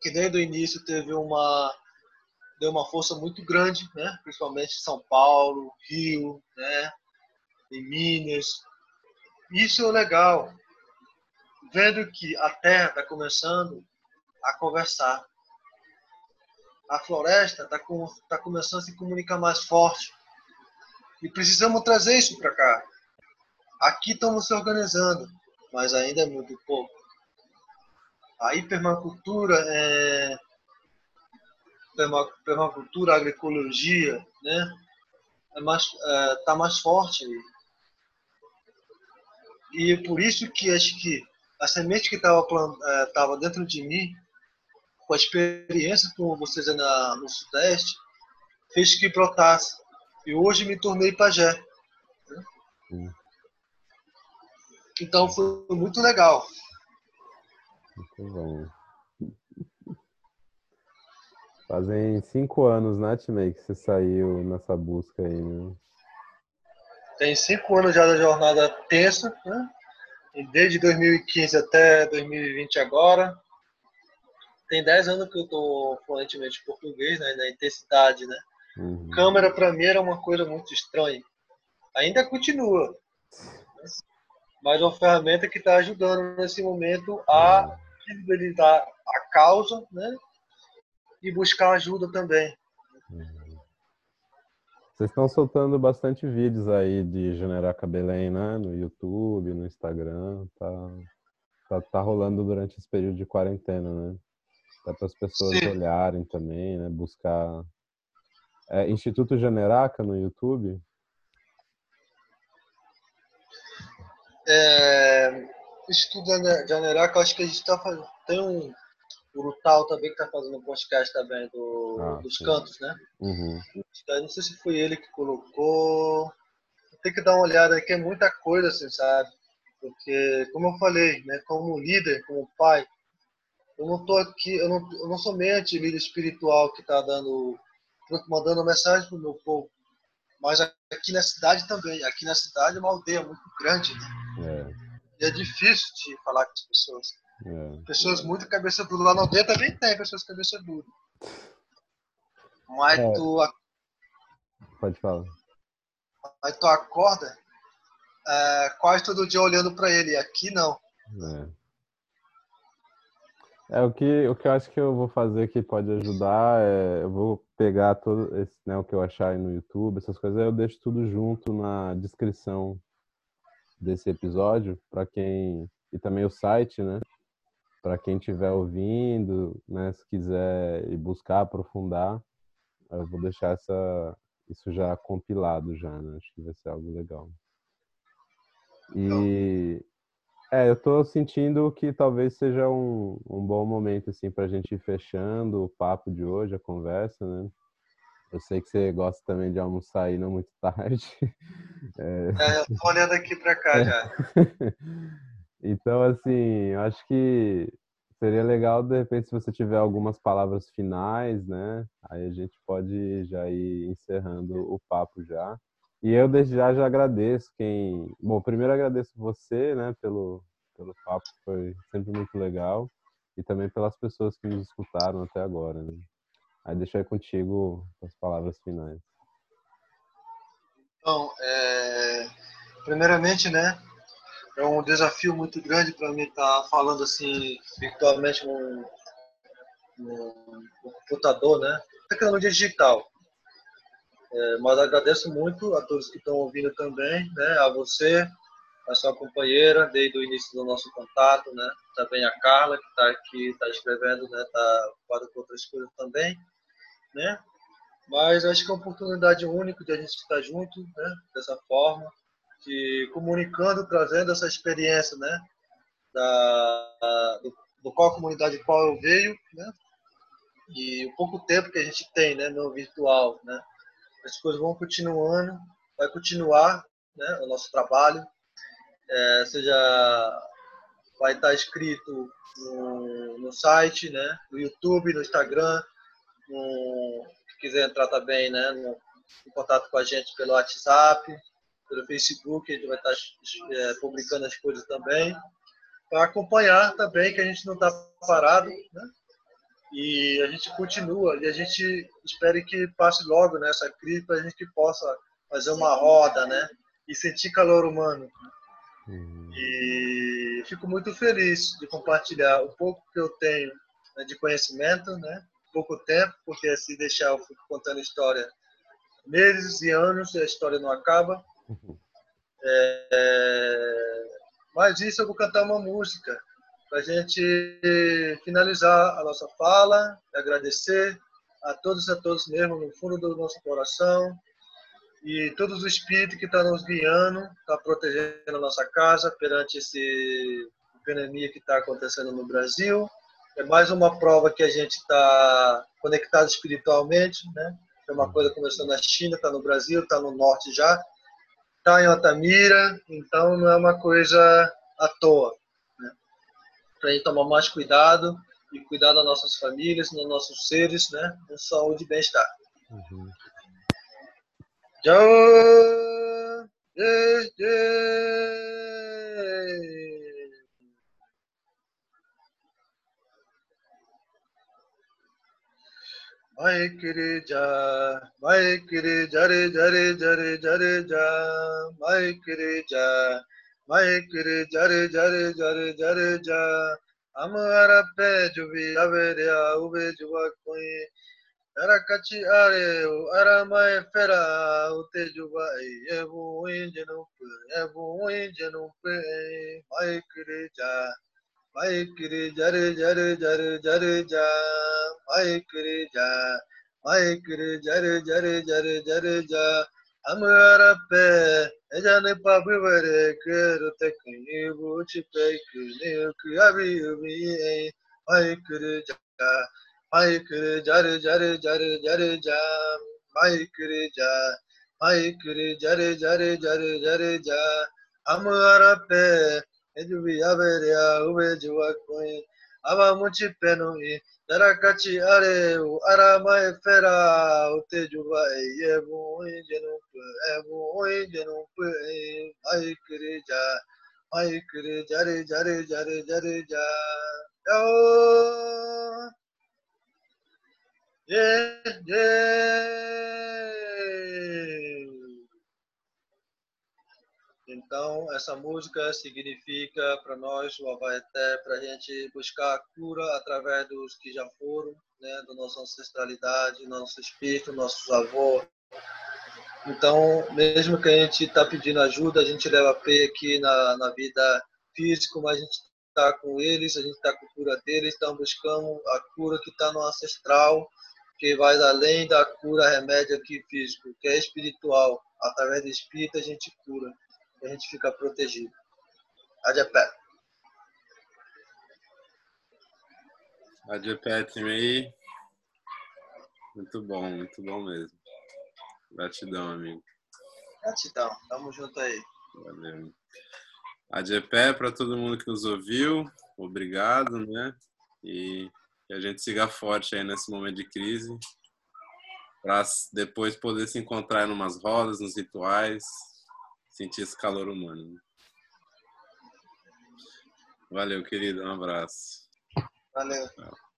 que desde o início teve uma deu uma força muito grande, né? principalmente em São Paulo, Rio, né? em Minas, isso é legal. Vendo que a terra está começando a conversar. A floresta está com, tá começando a se comunicar mais forte. E precisamos trazer isso para cá. Aqui estamos se organizando, mas ainda é muito pouco. A hipermacultura, é, permacultura, agroecologia, né? É mais, é, tá mais forte e por isso que acho que a semente que estava é, dentro de mim, com a experiência com vocês na, no Sudeste, fez que brotasse. E hoje me tornei pajé. Né? Então foi muito legal. Muito bom. Fazem cinco anos, né, Timei, que você saiu nessa busca aí, né? Tem cinco anos já da jornada tensa, né? desde 2015 até 2020 agora. Tem 10 anos que eu tô fluentemente português, né, na intensidade, né? Uhum. Câmera para mim era uma coisa muito estranha. Ainda continua. Mas é uma ferramenta que está ajudando nesse momento a visibilizar a causa, né? E buscar ajuda também. Uhum. Vocês estão soltando bastante vídeos aí de Generar Cabelém, né? No YouTube, no Instagram. Tá, tá, tá rolando durante esse período de quarentena, né? Dá para as pessoas Sim. olharem também, né? Buscar. É, Instituto Generaca no YouTube? É, Instituto Generaca, acho que a gente está fazendo. Tem um Brutal também que está fazendo um podcast também do, ah, dos sim. cantos, né? Uhum. Não sei se foi ele que colocou. Tem que dar uma olhada aqui, é muita coisa, assim, sabe? Porque, como eu falei, né, como líder, como pai, eu não tô aqui, eu não, eu não somente líder espiritual que está dando, mandando mensagem para o meu povo, mas aqui na cidade também. Aqui na cidade é uma aldeia muito grande, né? É. E é difícil de falar com as pessoas. É. Pessoas muito cabeça dura. Lá na aldeia também tem pessoas cabeça dura. Mas é. tu. Pode falar. Mas tu acorda é, quase todo dia olhando para ele. Aqui não. É. É, o que, o que eu acho que eu vou fazer que pode ajudar é eu vou pegar todo esse, né, o que eu achar aí no YouTube, essas coisas, eu deixo tudo junto na descrição desse episódio para quem e também o site, né? Para quem estiver ouvindo, né, se quiser ir buscar aprofundar, eu vou deixar essa isso já compilado já, né? Acho que vai ser algo legal. E é, eu tô sentindo que talvez seja um, um bom momento, assim, pra gente ir fechando o papo de hoje, a conversa, né? Eu sei que você gosta também de almoçar aí não muito tarde. É, é eu tô olhando aqui pra cá é. já. então, assim, eu acho que seria legal, de repente, se você tiver algumas palavras finais, né? Aí a gente pode já ir encerrando o papo já. E eu desde já já agradeço quem. Bom, primeiro agradeço você, né, pelo, pelo papo, foi sempre muito legal. E também pelas pessoas que nos escutaram até agora, né? Aí deixa aí contigo as palavras finais. Então, é... primeiramente, né, é um desafio muito grande para mim estar tá falando assim virtualmente no, no, no computador, né? Tecnologia digital. É, mas agradeço muito a todos que estão ouvindo também, né? A você, a sua companheira, desde o início do nosso contato, né? Também a Carla, que está aqui, está escrevendo, né? Está ocupada com outras coisas também, né? Mas acho que é uma oportunidade única de a gente estar junto, né? Dessa forma, de comunicando, trazendo essa experiência, né? Da, do, do qual comunidade qual eu veio, né? E o pouco tempo que a gente tem, né? No virtual, né? As coisas vão continuando, vai continuar né, o nosso trabalho, é, seja vai estar escrito no, no, site, né, no YouTube, no Instagram, no, se quiser entrar também né, no, em contato com a gente pelo WhatsApp, pelo Facebook, a gente vai estar é, publicando as coisas também, para acompanhar também que a gente não está parado, né? E a gente continua e a gente espera que passe logo nessa né, crise para a gente possa fazer uma roda, né? E sentir calor humano. Uhum. E fico muito feliz de compartilhar o pouco que eu tenho né, de conhecimento, né? Pouco tempo, porque se deixar eu fico contando história meses e anos e a história não acaba. Uhum. É... Mas isso eu vou cantar uma música para a gente finalizar a nossa fala, agradecer a todos e a todos mesmo no fundo do nosso coração e todos os espíritos que estão tá nos guiando, está protegendo a nossa casa perante esse pandemia que está acontecendo no Brasil. É mais uma prova que a gente está conectado espiritualmente, né? É uma coisa começou na China, está no Brasil, está no norte já, está em Altamira, então não é uma coisa à toa para a gente tomar mais cuidado e cuidar das nossas famílias, dos nossos seres, né? Com saúde e bem-estar. Uhum. Maikiri ja, Maikiri jare jare jare jare ja, Maikiri ja, Maikiri jare jare jare jare ja, Amara pe juvi averia uve juva koi, Arakachi are, Aramai fera, Ute juva e, Evu ingenupe, Evu ingenupe, Maikiri ja, Maikiri jare jare jare jare ja, Maikiri ja, Maikiri jare jare jare jare ja, Amara pe, Ejane papi vere kero te kini buchi pe kini kuyabi ubi, Maikiri ja, Maikiri jare jare jare jare ja, Maikiri ja, Maikiri jare jare jare jare ja, Amara pe, Ejubi averia ube juwa koi, ava muchi peno i, darakachi are u arama e fera, ute juba e yebu oi jenupe, ebu oi jenupe e, ai kiri ja, ai kiri jare jare jare jare ja, yao, yeah, yeah. Então, essa música significa para nós, o Avaeté, para a gente buscar a cura através dos que já foram, né, da nossa ancestralidade, nosso espírito, nossos avós. Então, mesmo que a gente está pedindo ajuda, a gente leva fé aqui na, na vida física, mas a gente está com eles, a gente está com a cura deles, então buscamos a cura que está no ancestral, que vai além da cura remédio aqui físico, que é espiritual. Através do espírito a gente cura a gente fica protegido. Adjepé. Adjepé, time aí. Muito bom, muito bom mesmo. Gratidão, amigo. Gratidão, tamo junto aí. Valeu. Adjepé para todo mundo que nos ouviu, obrigado, né? E que a gente siga forte aí nesse momento de crise, para depois poder se encontrar em umas rodas, nos rituais, sentir esse calor humano. Valeu, querido. Um abraço. Valeu. Tchau.